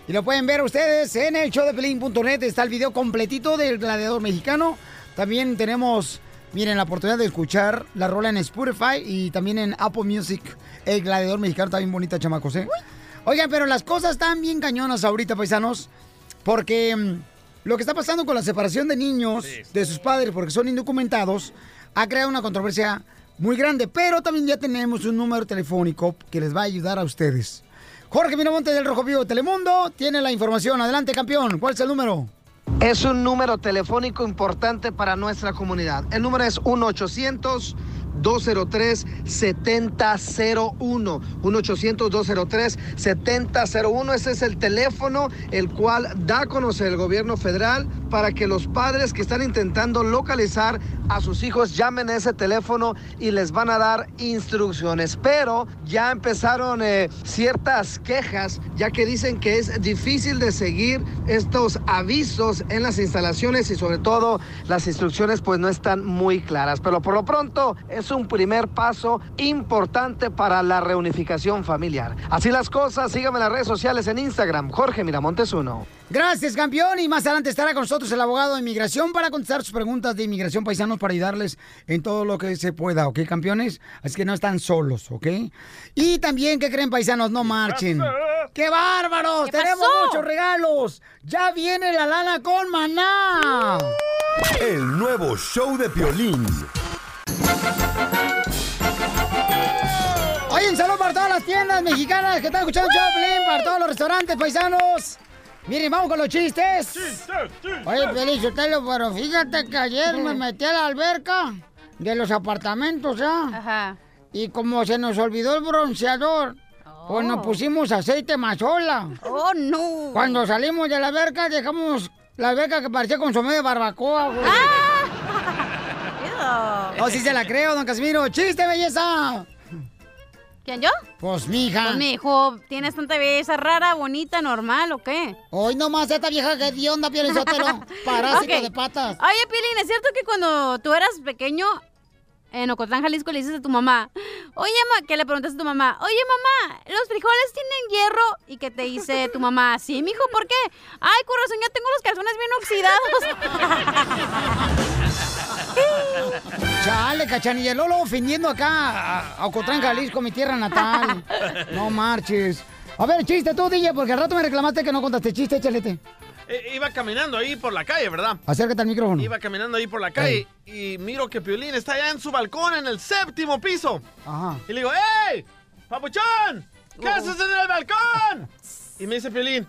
Y lo pueden ver ustedes en el show de Pelín.net. Está el video completito del gladiador mexicano. También tenemos miren, la oportunidad de escuchar la rola en Spotify y también en Apple Music. El gladiador mexicano está bien bonita, chamacos, ¿eh? Oigan, pero las cosas están bien cañonas ahorita, paisanos, porque mm, lo que está pasando con la separación de niños de sus padres porque son indocumentados ha creado una controversia muy grande, pero también ya tenemos un número telefónico que les va a ayudar a ustedes. Jorge Miramonte del Rojo Vivo de Telemundo tiene la información. Adelante, campeón. ¿Cuál es el número? Es un número telefónico importante para nuestra comunidad. El número es 1-800-203-7001. 1-800-203-7001. Ese es el teléfono el cual da a conocer el gobierno federal para que los padres que están intentando localizar a sus hijos llamen a ese teléfono y les van a dar instrucciones. Pero ya empezaron eh, ciertas quejas, ya que dicen que es difícil de seguir estos avisos en las instalaciones y sobre todo las instrucciones pues no están muy claras. Pero por lo pronto es un primer paso importante para la reunificación familiar. Así las cosas, síganme en las redes sociales en Instagram, Jorge Miramontes 1. Gracias, campeón. Y más adelante estará con nosotros el abogado de inmigración para contestar sus preguntas de inmigración paisanos para ayudarles en todo lo que se pueda, ¿ok, campeones? Así que no están solos, ¿ok? Y también, ¿qué creen, paisanos? No marchen. ¡Qué bárbaros! ¿Qué ¡Tenemos pasó? muchos regalos! ¡Ya viene la lana con maná! El nuevo show de Piolín. Oye, un saludo para todas las tiendas mexicanas que están escuchando Choplin, para todos los restaurantes paisanos. Miren, vamos con los chistes. Oye, Feliz Sotelo, pero fíjate que ayer me metí a la alberca de los apartamentos, ¿ah? Ajá. Y como se nos olvidó el bronceador, pues nos pusimos aceite mazola. Oh, no. Cuando salimos de la alberca, dejamos la alberca que parecía consomé de barbacoa, güey. No, sí se la creo, don Casimiro. ¡Chiste, belleza! ¿Quién, yo? Pues, mija. Pues, mi hijo, ¿tienes tanta belleza rara, bonita, normal o qué? Hoy nomás esta vieja que de onda, Pielizotelo. Parásito de patas. Oye, Pilín, ¿es cierto que cuando tú eras pequeño en Ocotlán, Jalisco, le dices a tu mamá, oye, ma, que le preguntas a tu mamá, oye, mamá, ¿los frijoles tienen hierro? Y que te dice tu mamá, sí, mijo, ¿por qué? Ay, corazón, ya tengo los calzones bien oxidados. Chale, cachanilla. Lolo ofendiendo acá a- a Ocotlán, Jalisco, mi tierra natal. No marches. A ver, chiste tú, DJ, porque al rato me reclamaste que no contaste chiste, chalete. Eh, iba caminando ahí por la calle, ¿verdad? Acércate al micrófono. Iba caminando ahí por la calle y miro que Piolín está allá en su balcón en el séptimo piso. Ajá. Y le digo, ¡Ey! ¡Papuchón! ¿Qué haces en el balcón? Y me dice Piolín,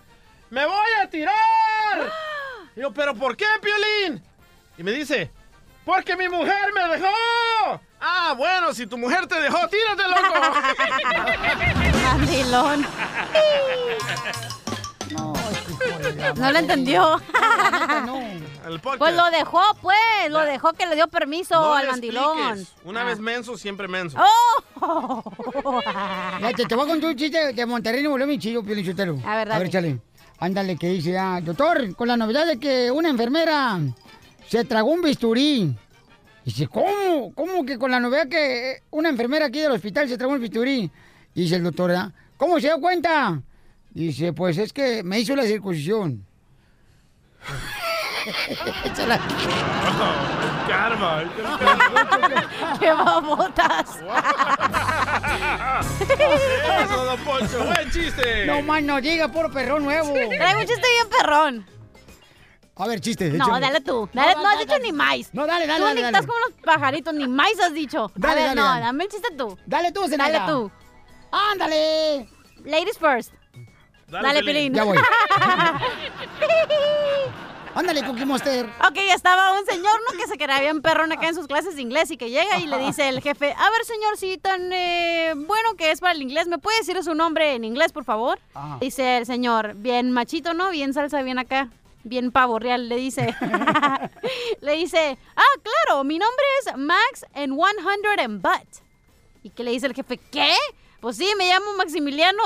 ¡Me voy a tirar! Y yo, ¿pero por qué, Piolín? Y me dice, ¡Porque mi mujer me dejó! Ah, bueno, si tu mujer te dejó, tírate, loco. Mandilón. No lo entendió. Pues lo dejó, pues. Lo dejó que le dio permiso No al mandilón. expliques. Una vez menso, siempre menso. ¡Oh! Ya, te, te voy a contar un chiste de Monterrey, Nuevo León, mi chido, Pielichotelo. A ver, A ver, dale. chale. Ándale, que dice, ah, doctor, con la novedad de que una enfermera se tragó un bisturí. Dice, ¿cómo? ¿Cómo que con la novedad que eh, una enfermera aquí del hospital se tragó un bisturí? Y dice el doctor, ah, ¿cómo se dio cuenta? Dice, pues es que me hizo la circuncisión. Échala. Karma. ¡Qué babotas! Eso, don Poncho, buen chiste. No más no diga, puro perrón nuevo. Traigo un chiste bien perrón. A ver, chiste. No, échale. dale tú. Dale, no, dale, has dicho dale. ni más. No, dale, dale, Tú dale, ni dale. estás como los pajaritos, ni más has dicho. Dale, a ver, dale, no, dale. dame el chiste tú. Dale tú, Dale Zenaida. tú. ¡Ándale! Ladies first. Dale, Pelín. Ya voy. Ándale, Cookie Monster. Ok, estaba un señor, ¿no? Que se quedaba bien perrón acá en sus clases de inglés y que llega y le dice el jefe, a ver, señor, si tan eh, bueno que es para el inglés, ¿me puede decir su nombre en inglés, por favor? Ajá. Dice el señor, bien machito, ¿no? Bien salsa, bien acá. Bien pavo real, le dice. le dice, ah, claro, mi nombre es Max and 100 and Butt. ¿Y qué le dice el jefe? ¿Qué? Pues sí, me llamo Maximiliano.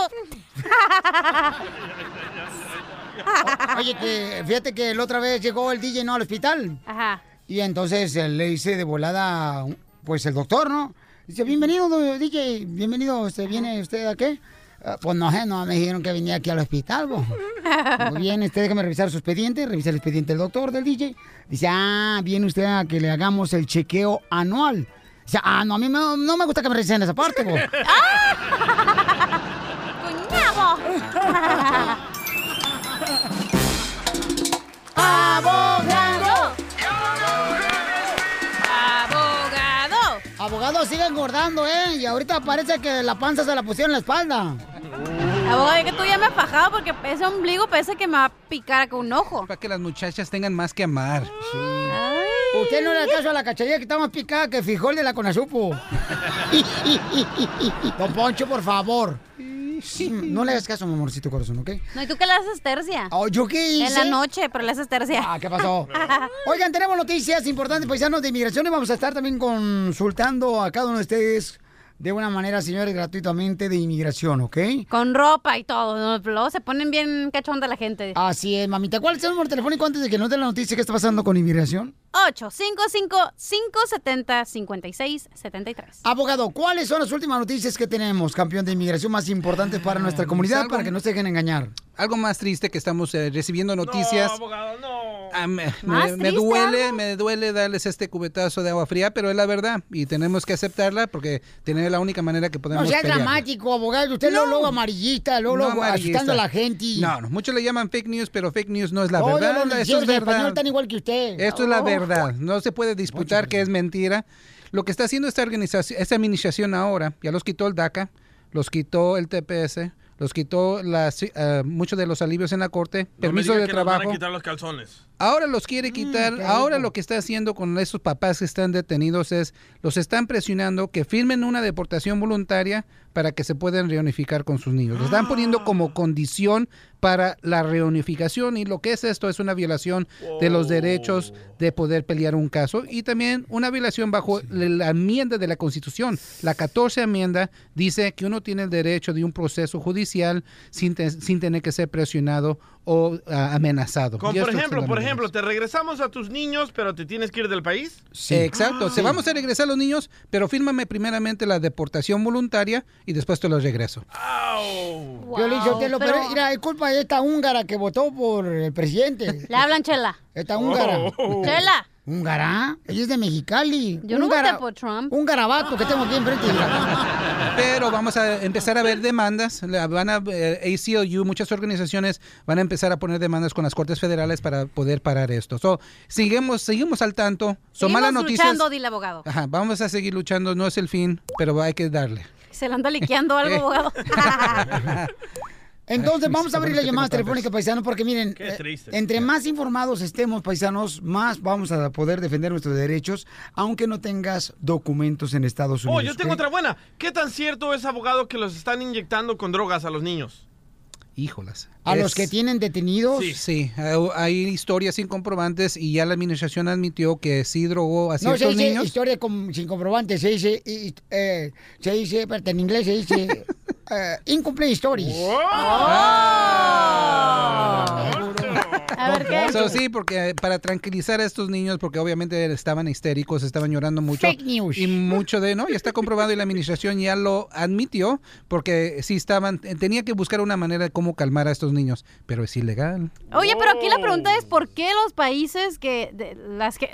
Oye, que fíjate que la otra vez llegó el DJ no al hospital. Ajá. Y entonces eh, le dice de volada, pues el doctor, ¿no? Dice, bienvenido, do- DJ, bienvenido, este, ¿viene usted a qué? Ah, Pues no sé, no me dijeron que venía aquí al hospital, bo. Muy bien, este, déjame revisar su expediente, revisa el expediente del doctor, del DJ. Dice, ah, viene usted a que le hagamos el chequeo anual. Dice, ah, no, a mí no, no me gusta que me revisen esa parte, bo. ¡Abogado! ¡Abogado! Sigue engordando, ¿eh? Y ahorita parece que la panza se la pusieron en la espalda. Abogado, es que tú ya me has fajado porque ese ombligo parece que me va a picar con un ojo. Para que las muchachas tengan más que amar. Usted no le da caso a la cacharilla que está más picada que frijol de la Conasupo. Don Poncho, por favor. No le hagas caso, mi amorcito corazón, ¿ok? No, ¿y tú qué le haces tercia? Oh, ¿yo qué hice? En la noche, pero le haces tercia. Ah, ¿qué pasó? Oigan, tenemos noticias importantes, paisanos de inmigración, y vamos a estar también consultando a cada uno de ustedes de una manera, señores, gratuitamente de inmigración, ¿ok? Con ropa y todo. ¿no? Luego se ponen bien cachonda la gente. Así es, mamita. ¿Cuál es el número telefónico antes de que nos den la noticia que está pasando con inmigración? 855-570-5673. Abogado, ¿cuáles son las últimas noticias que tenemos, campeón de inmigración, más importantes para nuestra comunidad, algo- para que no se dejen engañar? Algo más triste que estamos eh, recibiendo noticias. Ah, me, ¿Más me- me duele, algo? me duele darles este cubetazo de agua fría, pero es la verdad y tenemos que aceptarla porque tiene la única manera que podemos No sea pelear. dramático, abogado. Usted luego, luego amarillista, luego, No luego asustando a la gente. y- No, no, muchos le llaman fake news, pero fake news no es la Todos verdad. noticieros es verdad. están igual que usted. Esto es la Oh. verdad. No se puede disputar que es mentira. Lo que está haciendo esta organización, esta administración ahora, ya los quitó el DACA, los quitó el TPS, los quitó las, eh, muchos de los alivios en la corte, No me permiso diga de que nos van a trabajo. quitar los calzones. Ahora los quiere Mm, quitar. Ahora lo que está haciendo con esos papás que están detenidos es los están presionando que firmen una deportación voluntaria para que se puedan reunificar con sus niños. Los están poniendo Ah. como condición para la reunificación y lo que es esto es una violación de los derechos de poder pelear un caso y también una violación bajo la enmienda de la Constitución. La 14 enmienda dice que uno tiene el derecho de un proceso judicial sin, te- sin tener que ser presionado o ah, amenazado. Como por ejemplo, por ejemplo, ¿te regresamos a tus niños, pero te tienes que ir del país? Exacto. Se vamos a regresar los niños, pero fírmame primeramente la deportación voluntaria y después te los regreso. Yo le dije, pero, pero- mira, es culpa de esta húngara que votó por el presidente. Le hablan, Chela. Esta húngara. Oh. Chela. ¿Húngara? Ella es de Mexicali. Yo no voté por Trump. Un garabato que tengo aquí enfrente. Pero vamos a empezar a ver demandas. Van a, eh, ACLU, muchas organizaciones van a empezar a poner demandas con las cortes federales para poder parar esto. So, seguimos, seguimos al tanto. Son malas Seguimos noticias. luchando, dile abogado. Ajá, vamos a seguir luchando. No es el fin, pero hay que darle. Se le anda liqueando algo, Eh. abogado. Entonces, vamos a abrir las llamadas telefónicas, paisanos, porque miren, Qué eh, triste. entre más informados estemos, paisanos, más vamos a poder defender nuestros derechos, aunque no tengas documentos en Estados Unidos. Oh, yo tengo ¿ok? otra buena. ¿Qué tan cierto es, abogado, que los están inyectando con drogas a los niños? Híjolas. A los que tienen detenidos. Sí, hay- hay historias sin comprobantes y ya la administración admitió que sí drogó a No ciertos se dice niños. historia con- sin comprobante, se dice, y- eh, se dice, espérate, en inglés se dice É, uh, Incomplete Stories. Oh! oh! oh! A ver qué. So, sí, porque para tranquilizar a estos niños, porque obviamente estaban histéricos, estaban llorando mucho. Fake news. Y mucho de, ¿no? Ya está comprobado y la administración ya lo admitió, porque sí estaban, tenía que buscar una manera de cómo calmar a estos niños, pero es ilegal. Oye, pero aquí la pregunta es ¿por qué los países que, de- las que,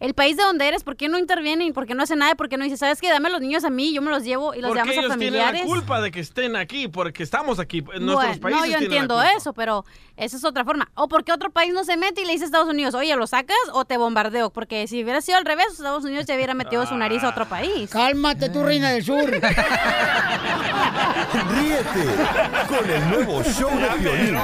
el país de donde eres, por qué no intervienen, por qué no hacen nada, por qué no dicen, sabes qué, dame los niños a mí, yo me los llevo y los Porque llevamos a ellos tienen la familiares? culpa de que estén aquí, porque estamos aquí. En Bueno, nuestros países no, yo entiendo eso, pero esa es otra forma. O porque otro país no se mete y le dice a Estados Unidos, oye, ¿lo sacas o te bombardeo? Porque si hubiera sido al revés, Estados Unidos ya hubiera metido su nariz a otro país. Cálmate tú, reina del sur. Ríete con el nuevo show de Piolín.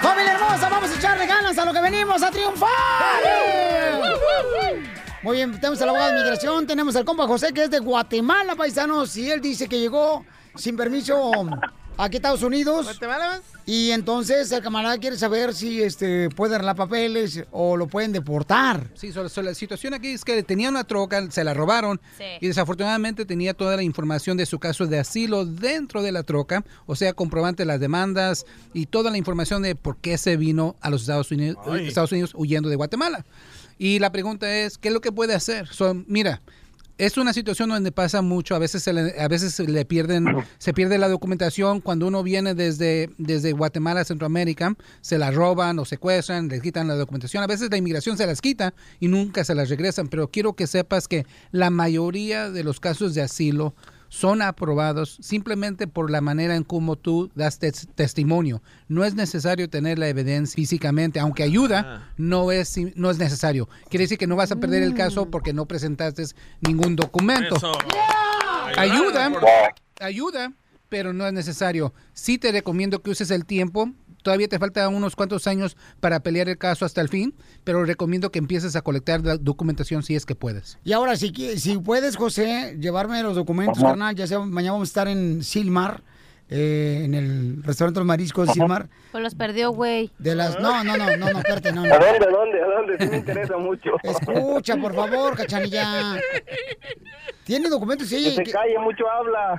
¡Familia hermosa! Vamos a echarle ganas a lo que venimos a triunfar. Muy bien, tenemos al abogado de migración, tenemos al compa José que es de Guatemala, paisanos, y él dice que llegó sin permiso aquí a Estados Unidos. Y entonces el camarada quiere saber si este puede arreglar papeles o lo pueden deportar. Sí, so- so la situación aquí es que tenía una troca, se la robaron Sí. y desafortunadamente tenía toda la información de su caso de asilo dentro de la troca, o sea, comprobante de las demandas y toda la información de por qué se vino a los Estados Unidos, Ay. Estados Unidos huyendo de Guatemala. Y la pregunta es, ¿qué es lo que puede hacer? So, mira, es una situación donde pasa mucho, a veces se le, a veces se le pierden, se pierde la documentación cuando uno viene desde, desde Guatemala a Centroamérica, se la roban o secuestran, les quitan la documentación, a veces la inmigración se las quita y nunca se las regresan, pero quiero que sepas que la mayoría de los casos de asilo son aprobados simplemente por la manera en cómo tú das tes- testimonio. No es necesario tener la evidencia físicamente, aunque ayuda, no es, no es necesario. Quiere decir que no vas a perder el caso porque no presentaste ningún documento. Ayuda, ayuda, pero no es necesario. Sí te recomiendo que uses el tiempo. Todavía te falta unos cuantos años para pelear el caso hasta el fin, pero recomiendo que empieces a colectar la documentación si es que puedes. Y ahora, si, si puedes, José, llevarme los documentos, carnal, ya sea mañana vamos a estar en Silmar, eh, en el restaurante Los Mariscos de Silmar. Pues los perdió, güey. De las... No, no, no, no, no, espérate, no, no. ¿A dónde, a dónde, a dónde? Sí me interesa mucho. Escucha, por favor, cachanilla. ¿Tiene documentos? Sí. Que se calle, mucho habla.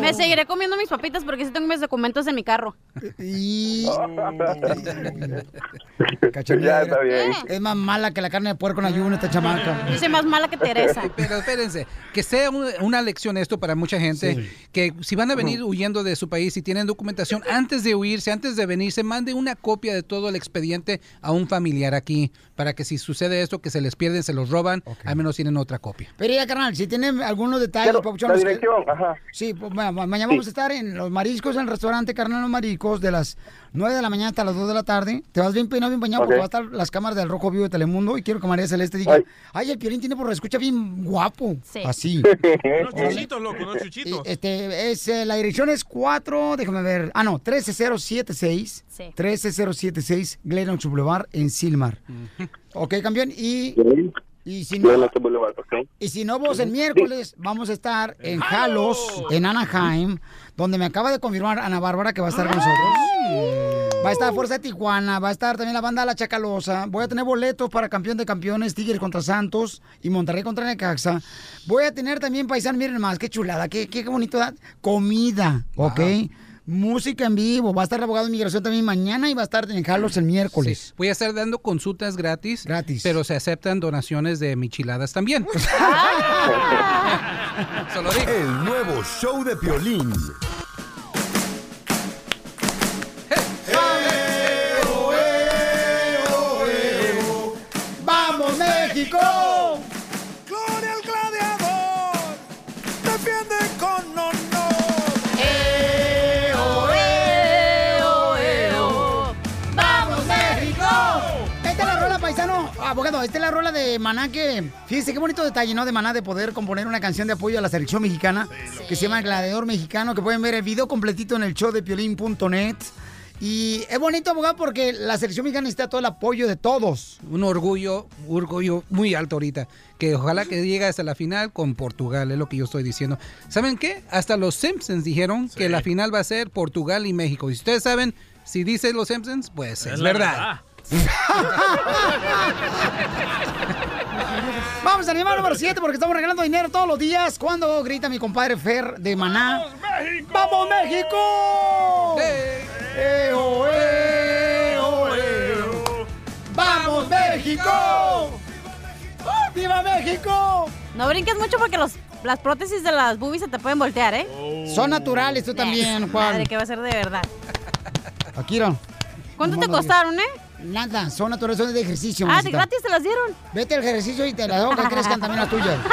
Me seguiré comiendo mis papitas porque sí tengo mis documentos en mi carro. Y... Ya Cachanilla, está bien. Es más mala que la carne de puerco en ayuno esta chamaca. Soy más mala que Teresa. Pero espérense, que sea un- una lección esto para mucha gente, que si van a venir huyendo de su país y tienen documentación, antes de huirse, antes de venirse, mande una copia de todo el expediente a un familiar aquí, para que si sucede esto, que se les pierden, se los roban, al menos tienen otra copia. Pero ya, carnal, si tienen algunos detalles, papuchón, la que- dirección, ajá. Sí, pues, ma- ma- mañana Sí. vamos a estar en Los Mariscos, en el restaurante Carnal Los Mariscos, de las 9 de la mañana hasta las 2 de la tarde. Te vas bien peinado, bien bañado, porque va a estar las cámaras del Rojo Vivo de Telemundo y quiero que María Celeste diga, ay, el Piolín tiene por escucha bien guapo. Así. Unos chuchitos, loco, unos chuchitos. Y, Este, es, eh, la dirección es 4, déjame ver, ah, no, 13076. Sí. 13076 Glen Boulevard en Silmar. Ok, campeón, y, y si no... Y si no, vos el miércoles vamos a estar en Jalos, en Anaheim, donde me acaba de confirmar Ana Bárbara que va a estar con nosotros. Va a estar Fuerza de Tijuana, va a estar también la banda La Chacalosa. Voy a tener boletos para campeón de campeones, Tigres contra Santos y Monterrey contra Necaxa. Voy a tener también paisano, miren más, qué chulada, qué, qué, qué bonito. da- Comida, ¿ok? Música en vivo. Va a estar el abogado de inmigración también mañana y va a estar en Jalos el miércoles. Voy a estar dando consultas gratis, Gratis. pero se aceptan donaciones de michiladas también. Solo digo. El nuevo show de Piolín. México! ¡Gloria al gladiador! ¡Defiende con honor! ¡Eo, eo, eo! ¡Vamos, México! Esta es la rola, paisano. Abogado, esta es la rola de Maná que... Fíjese qué bonito detalle, ¿no? De Maná de poder componer una canción de apoyo a la selección mexicana que se llama Gladiador Mexicano, que pueden ver el video completito en el show de piolín.net. Y es bonito, abogado, porque la selección mexicana necesita todo el apoyo de todos. Un orgullo, un orgullo muy alto ahorita. Que ojalá que llegue hasta la final con Portugal, es lo que yo estoy diciendo. ¿Saben qué? Hasta los Simpsons dijeron que la final va a ser Portugal y México. Y ustedes saben, si dicen los Simpsons, pues es, Es la verdad. Vamos al animal número 7 porque estamos regalando dinero todos los días. Cuando grita mi compadre Fer de Maná. ¡Vamos, México! ¡Eo, eo, eo! ¡Vamos, México! ¡Viva México! No brinques mucho porque los, las prótesis de las boobies se te pueden voltear, ¿eh? Son naturales, tú también, Juan. Madre, que va a ser de verdad. Akira. ¿Cuánto te costaron, eh? Nada, son naturales, son de ejercicio. Ah, de gratis te las dieron. Vete al ejercicio y te las dejo que crezcan también las tuyas.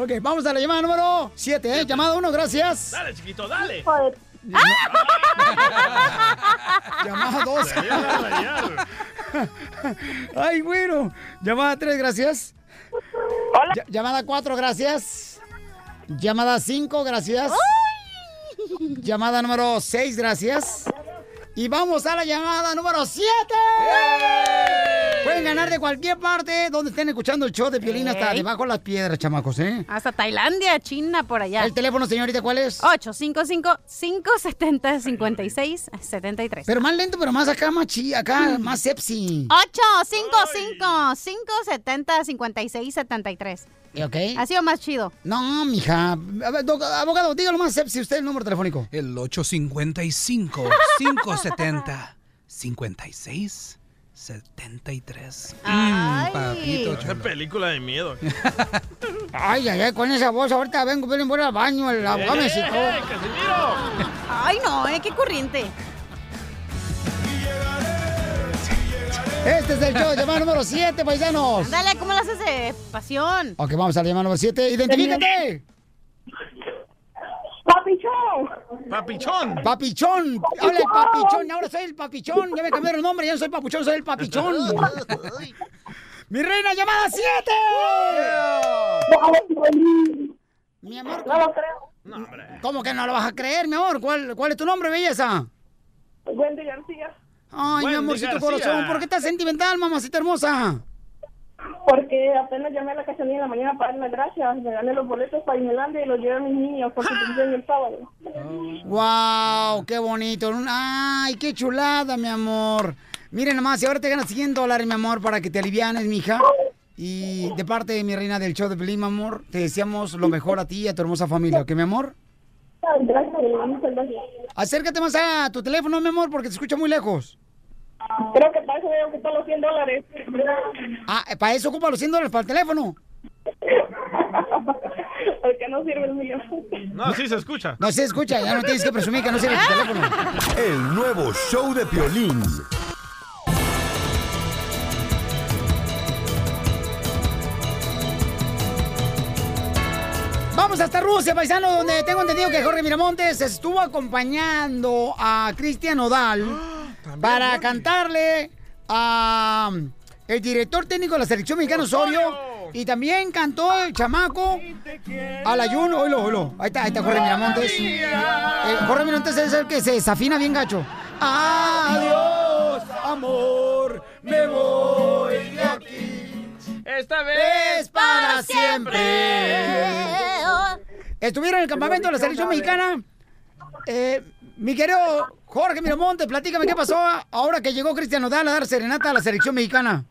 Ok, vamos a la llamada número 7, ¿eh? Llamada 1, gracias. Dale, chiquito, dale. Llamada 2. Ay, bueno. Llamada 3, gracias. Hola. llamada 4, gracias. Llamada 5, gracias. Llamada número 6, gracias. Y vamos a la llamada número 7. Pueden ganar de cualquier parte donde estén escuchando el show de Piolín hasta debajo de las piedras, chamacos, ¿eh? Hasta Tailandia, China, por allá. ¿El teléfono, señorita, cuál es? 855-570-5673. Pero más lento, pero más acá, más chi, acá, más sepsi. 855-570-5673. ¿Ok? Ha sido más chido. No, mija. A ver, doc- abogado, dígalo más sepsi usted el número telefónico. El 855 570 56 73. Ay. Mm, papito Esa película de miedo. Ay, ay, ay, con esa voz ahorita vengo, ven, voy al baño, el abogado me citó. ¡Eh, Casimiro! Ay, no, ¿eh? Qué corriente. Este es el show de llamada número 7, paisanos. Ándale, ¿cómo lo haces de pasión? Ok, vamos a la llamada número 7. ¡Identifícate! ¡Papichón! ¡Papichón! ¡Papichón! ¡Habla el papichón! Ahora soy el papichón. Ya me cambiaron el nombre, ya no soy papuchón, soy el papichón. ¡Mi reina, llamada 7! Mi amor, No lo creo. No, hombre. ¿cómo que no lo vas a creer, mi amor? ¿Cuál, cuál es tu nombre, belleza? Wendy García. Ay, mi Wendy amorcito García. corazón, ¿por qué estás sentimental, mamacita hermosa? Porque apenas llamé a la cachanilla en la mañana para darle gracias. Me gané los boletos para Disneylandia y los llevé a mis niños porque cumplen el sábado. ¡Wow! ¡Qué bonito! ¡Ay, qué chulada, mi amor! Miren nomás, y ahora te ganas 100 dólares, mi amor, para que te alivianes, mija. Y de parte de mi reina del show de Pelín, mi amor, te deseamos lo mejor a ti y a tu hermosa familia, ¿ok, mi amor? Gracias, muchas gracias. Acércate más a tu teléfono, mi amor, porque te escucha muy lejos. Creo que para eso veo que todos los 100 dólares. Ah, para eso ocupa los 100 dólares para el teléfono. Porque no sirve el mío. No, sí se escucha. No se escucha, ya no tienes que presumir que no sirve tu teléfono. El nuevo show de Piolín. Vamos hasta Rusia, paisano, donde tengo entendido que Jorge Miramontes estuvo acompañando a Cristian Odal para cantarle a el director técnico de la selección mexicana Osorio y también cantó el chamaco al ayuno. Oilo, oilo. Ahí está, ahí está Jorge Miramontes. Eh, Jorge Miramontes es el que se desafina bien gacho. Adiós, amor, me voy de aquí. Esta vez Es para siempre. Estuvieron en el campamento de la selección mexicana. Eh, mi querido Jorge Miramontes, platícame qué pasó ahora que llegó Cristian Nodal a dar serenata a la selección mexicana.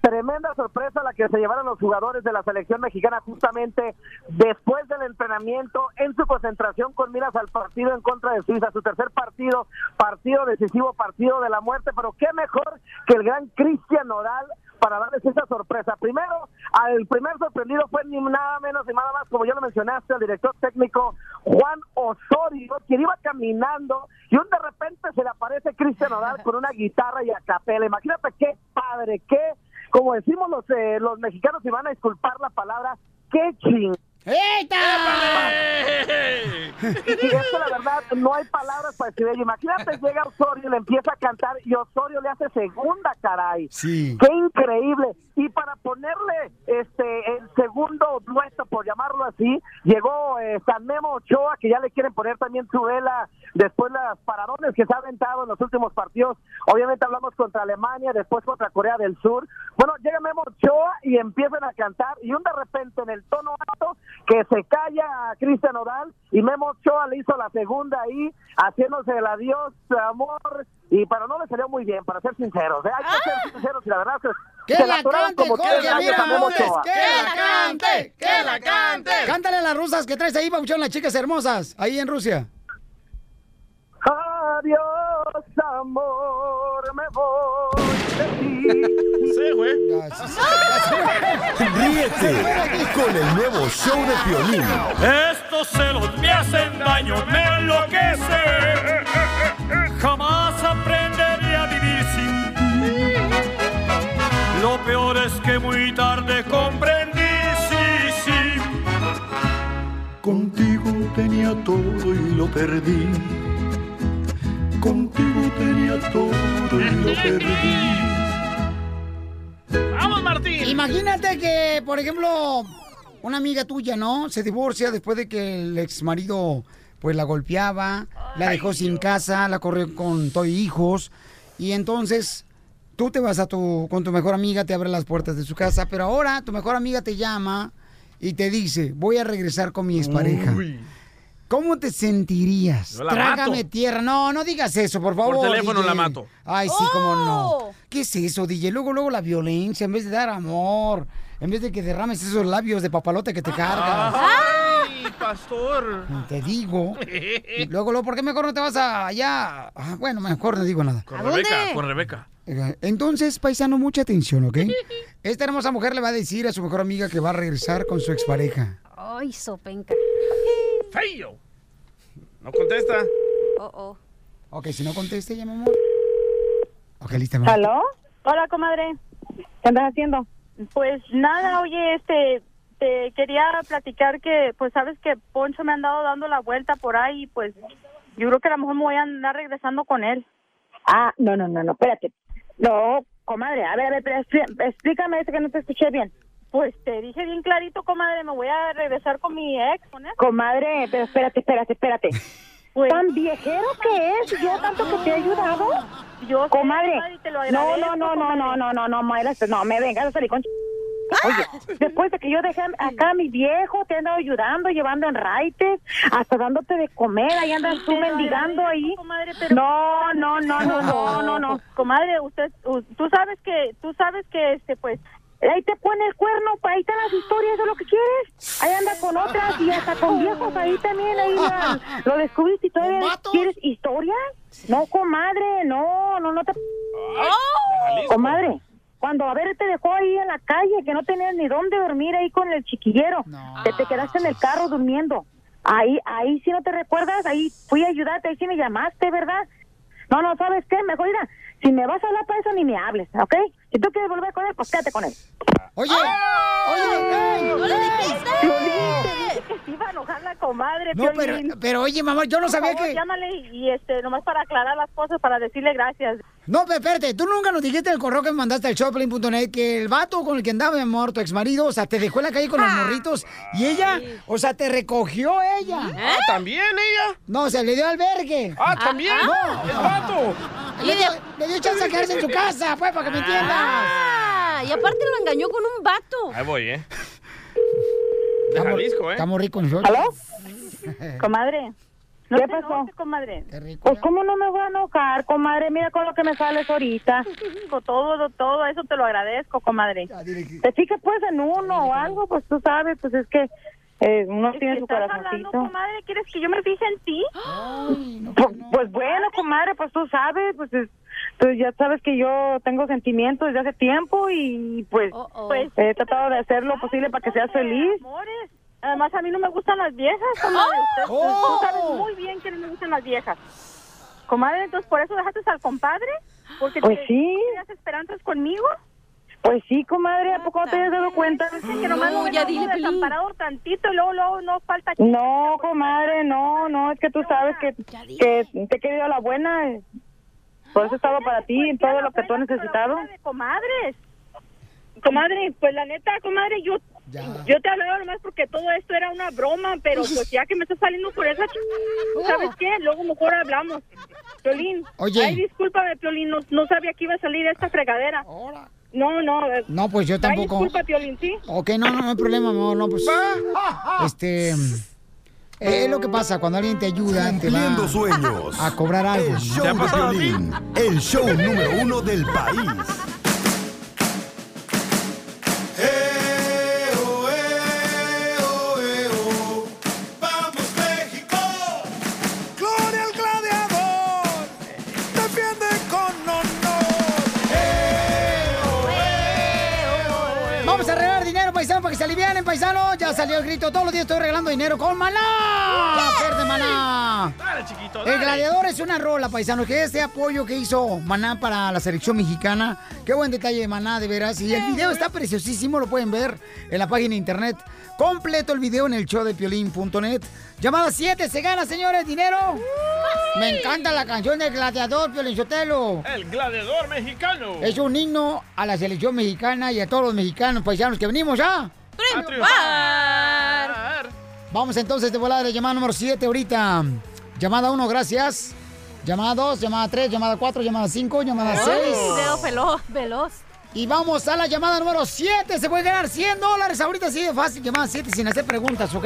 Tremenda sorpresa la que se llevaron los jugadores de la selección mexicana justamente después del entrenamiento en su concentración con miras al partido en contra de Suiza, su tercer partido, partido decisivo, partido de la muerte, pero qué mejor que el gran Cristian Nodal para darles esa sorpresa. Primero, al primer sorprendido fue ni nada menos ni nada más, como ya lo mencionaste, el director técnico Juan Osorio, quien iba caminando y un de repente se le aparece Cristian Nodal con una guitarra y a capela. Imagínate qué padre, qué, como decimos los, eh, los mexicanos, y van a disculpar la palabra, qué ching. Y es que la verdad no hay palabras para describir. Imagínate, llega Osorio, le empieza a cantar y Osorio le hace segunda, caray. Sí. Qué increíble. Y para ponerle este el segundo dueto, por llamarlo así, llegó eh, San Memo Ochoa, que ya le quieren poner también su vela después las paradones que se ha aventado en los últimos partidos. Obviamente hablamos contra Alemania, después contra Corea del Sur. Bueno, llega Memo Ochoa y empiezan a cantar y un de repente en el tono alto que se calla a Cristian Odal y Memo Ochoa le hizo la segunda ahí, haciéndose el adiós, amor, y para no le salió muy bien, para ser sinceros. ¿eh? Hay que ser sinceros y la verdad es que ¡Que se la cante, como Jorge tres gallos a Memo Miramontes! Ochoa. ¡Que la cante! ¡Que la cante! Cántale a las rusas que traes ahí, Pabuchón, las chicas hermosas, ahí en Rusia. Adiós, amor, me voy de ti. Sí, güey. Ríete con el nuevo show de Piolín. Estos celos me hacen daño, me enloquece. Jamás aprenderé a vivir sin ti. Lo peor es que muy tarde comprendí, sí, sí. Contigo tenía todo y lo perdí. Contigo tenía todo y lo perdí. ¡Vamos, Martín! Imagínate que, por ejemplo, una amiga tuya, ¿no? Se divorcia después de que el ex marido pues la golpeaba, la dejó sin casa, la corrió con todos hijos y entonces tú te vas a tu con tu mejor amiga, te abre las puertas de su casa, pero ahora tu mejor amiga te llama y te dice, "Voy a regresar con mi expareja." Uy. ¿Cómo te sentirías? Yo la Trágame mato. tierra. No, no digas eso, por favor. Por teléfono DJ. la mato. Ay, sí, cómo no. Oh. ¿Qué es eso, DJ? Luego, luego la violencia, en vez de dar amor, en vez de que derrames esos labios de papalote que te cargas. ¡Ay, pastor! Te digo. Y luego, luego, ¿por qué mejor no te vas a allá? Ah, bueno, mejor no digo nada. Con Rebeca, con Rebeca. Entonces, paisano, mucha atención, ¿ok? Esta hermosa mujer le va a decir a su mejor amiga que va a regresar con su expareja. Ay, sopenca. ¡Feo! No contesta. Oh, oh. Ok, si no conteste, ya, mi amor. Ok, lista, mamá. ¿Aló? Hola, comadre. ¿Qué andas haciendo? Pues nada, oye, este, te quería platicar que, pues sabes que Poncho me ha andado dando la vuelta por ahí y pues yo creo que a lo mejor me voy a andar regresando con él. Ah, no, no, no, no, espérate. No, comadre, a ver, a ver, pero explícame eso que no te escuché bien. Pues te dije bien clarito, comadre, me voy a regresar con mi ex, con. Comadre, pero espérate, espérate, espérate. Pues- ¿Tan viejero que es? ¿Yo tanto que te he ayudado? Yo sé, comadre. comadre, y te lo no, agradezco, no, no, no, comadre. no, no, no, no, Mayra, no, me vengas a salir con... Oye, después de que yo dejé acá a mi viejo, te andado ayudando, llevando en raites, hasta dándote de comer, ahí andas tú mendigando ahí. No, no, no, no, no, no, no. Comadre, usted, tú sabes que, tú sabes que, este, pues, Ahí te pone el cuerno, ahí están las historias, eso es lo que quieres. Ahí anda con otras y hasta con viejos ahí también, ahí ya lo descubriste y todavía quieres historias. No, comadre, no, no, no te... Comadre, cuando a ver te dejó ahí en la calle, que no tenías ni dónde dormir ahí con el chiquillero, que te quedaste en el carro durmiendo. Ahí, ahí sí no te recuerdas, ahí fui a ayudarte, ahí sí me llamaste, ¿verdad? No, no, ¿sabes qué? Mejor mira, si me vas a hablar para eso ni me hables, ¿ok? Si tú quieres volver con él, pues quédate con él. Oye, oye, ¡No le dijiste! Dije que se iba a enojar la comadre, No, pero, pero oye, mamá, yo no Por sabía favor, que... llámale y, y, este, nomás para aclarar las cosas, para decirle gracias. No, pero espérate, tú nunca nos dijiste en el correo que me mandaste al shopping.net que el vato con el que andaba, mi amor, tu ex marido, o sea, te dejó en la calle con los morritos y ella, o sea, te recogió ella. Ah, ¿también ella? No, o sea, le dio albergue. Ah, ¿también? No. ¡Es vato! Le dio, le dio chance a quedarse en su casa, pues, para que me entiendas. Ah, y aparte lo engañó con un vato. Ahí voy, ¿eh? De Jalisco, ¿eh? Estamos ricos nosotros. ¿Aló? Comadre. No ¿Qué te pasó? enojes, comadre. Pues, ¿cómo no me voy a enojar, comadre? Mira con lo que me sales ahorita. Con todo, todo eso te lo agradezco, comadre. Te fijas, pues, en uno o algo, pues, tú sabes, pues, es que eh, uno tiene su ¿Estás hablando, comadre? ¿Quieres que yo me fije en ti? Pues, pues, bueno, comadre, pues tú sabes, pues, es- tú ya sabes que yo tengo sentimientos desde hace tiempo y pues, Pues, he tratado de hacer lo posible para que seas feliz. Amores. Además, a mí no me gustan las viejas, comadre. Usted- Oh. Tú sabes muy bien que no me gustan las viejas. Comadre, entonces, ¿por eso dejaste al compadre? Porque Pues te- sí. tenías esperanzas conmigo. Pues sí, comadre, ¿a poco no te has dado cuenta? Que nomás No, no, ya dile, desamparado tantito y luego, luego no falta... No, comadre, no, no, es que tú sabes que, que te he querido a la buena. Por eso he estado para ti en todo lo que tú has necesitado. de comadres. Comadre, pues la neta, comadre, yo yo te hablaba nomás porque todo esto era una broma, pero pues ya que me está saliendo por esa ch... ¿sabes qué? Luego mejor hablamos. Piolín, Oye. ay, discúlpame, Piolín, no, no sabía que iba a salir esta fregadera. No, no. eh, No, pues yo ay, tampoco. disculpa, Piolín, ¿sí? Ok, no, no, no hay problema, amor, no, pues... Este... eh, Es lo que pasa, cuando alguien te ayuda, te va Cumpliendo sueños. a cobrar algo. El show de Piolín, el show número uno del país. Paisano, para que se alivianen, paisano. Ya salió el grito. Todos los días estoy regalando dinero con maná. Fer de maná. Dale, chiquito, El gladiador es una rola, paisano, que este apoyo que hizo Maná para la selección mexicana. Qué buen detalle de Maná, de veras. Y el video está preciosísimo, lo pueden ver en la página de internet. Completo el video en el show de piolín.net. Llamada 7, se gana, señores, dinero. Me encanta la canción del gladiador, Piolín Sotelo. El gladiador mexicano. Es un himno a la selección mexicana y a todos los mexicanos paisanos que venimos ¿ah? ya. A triunfar. Vamos entonces de volada de llamada número 7 ahorita. Llamada 1, gracias. Llamada 2, llamada 3, llamada 4, llamada 5, llamada 6. Dedo veloz, veloz. Y vamos a la llamada número 7. Se puede ganar 100 dólares ahorita así de fácil. Llamada 7 sin hacer preguntas, ¿ok?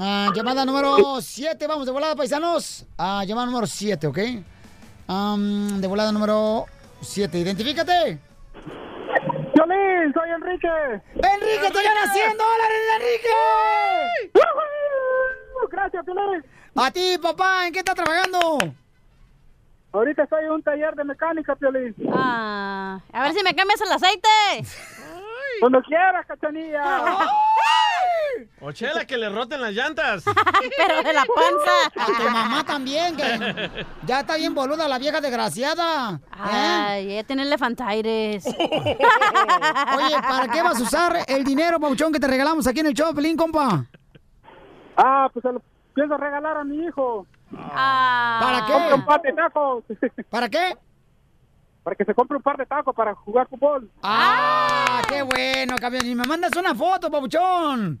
Ah, llamada número 7. Vamos de volada, paisanos. Ah, llamada número 7, ¿ok? Am, de volada número 7. Identifícate. Piolín, soy Enrique. ¡Enrique, te gana 100 dólares, Enrique! Gracias, Piolín. A ti, papá, ¿en qué estás trabajando? Ahorita estoy en un taller de mecánica, Piolín. Ah, a ver si me cambias el aceite. Cuando quieras, cachanilla. O Chela, que le roten las llantas. Pero de la panza. A tu mamá también, que ya está bien boluda la vieja desgraciada. ¿eh? Ay, ella tiene elefantaires. Oye, ¿para qué vas a usar el dinero, Pauchón, que te regalamos aquí en el show, Pelín, compa? Ah, pues se lo pienso regalar a mi hijo. ¿Para qué? Compre un par de tacos. ¿Para qué? Para que se compre un par de tacos para jugar fútbol. ¡Ah, qué bueno, campeón! Y me mandas una foto, Pabuchón.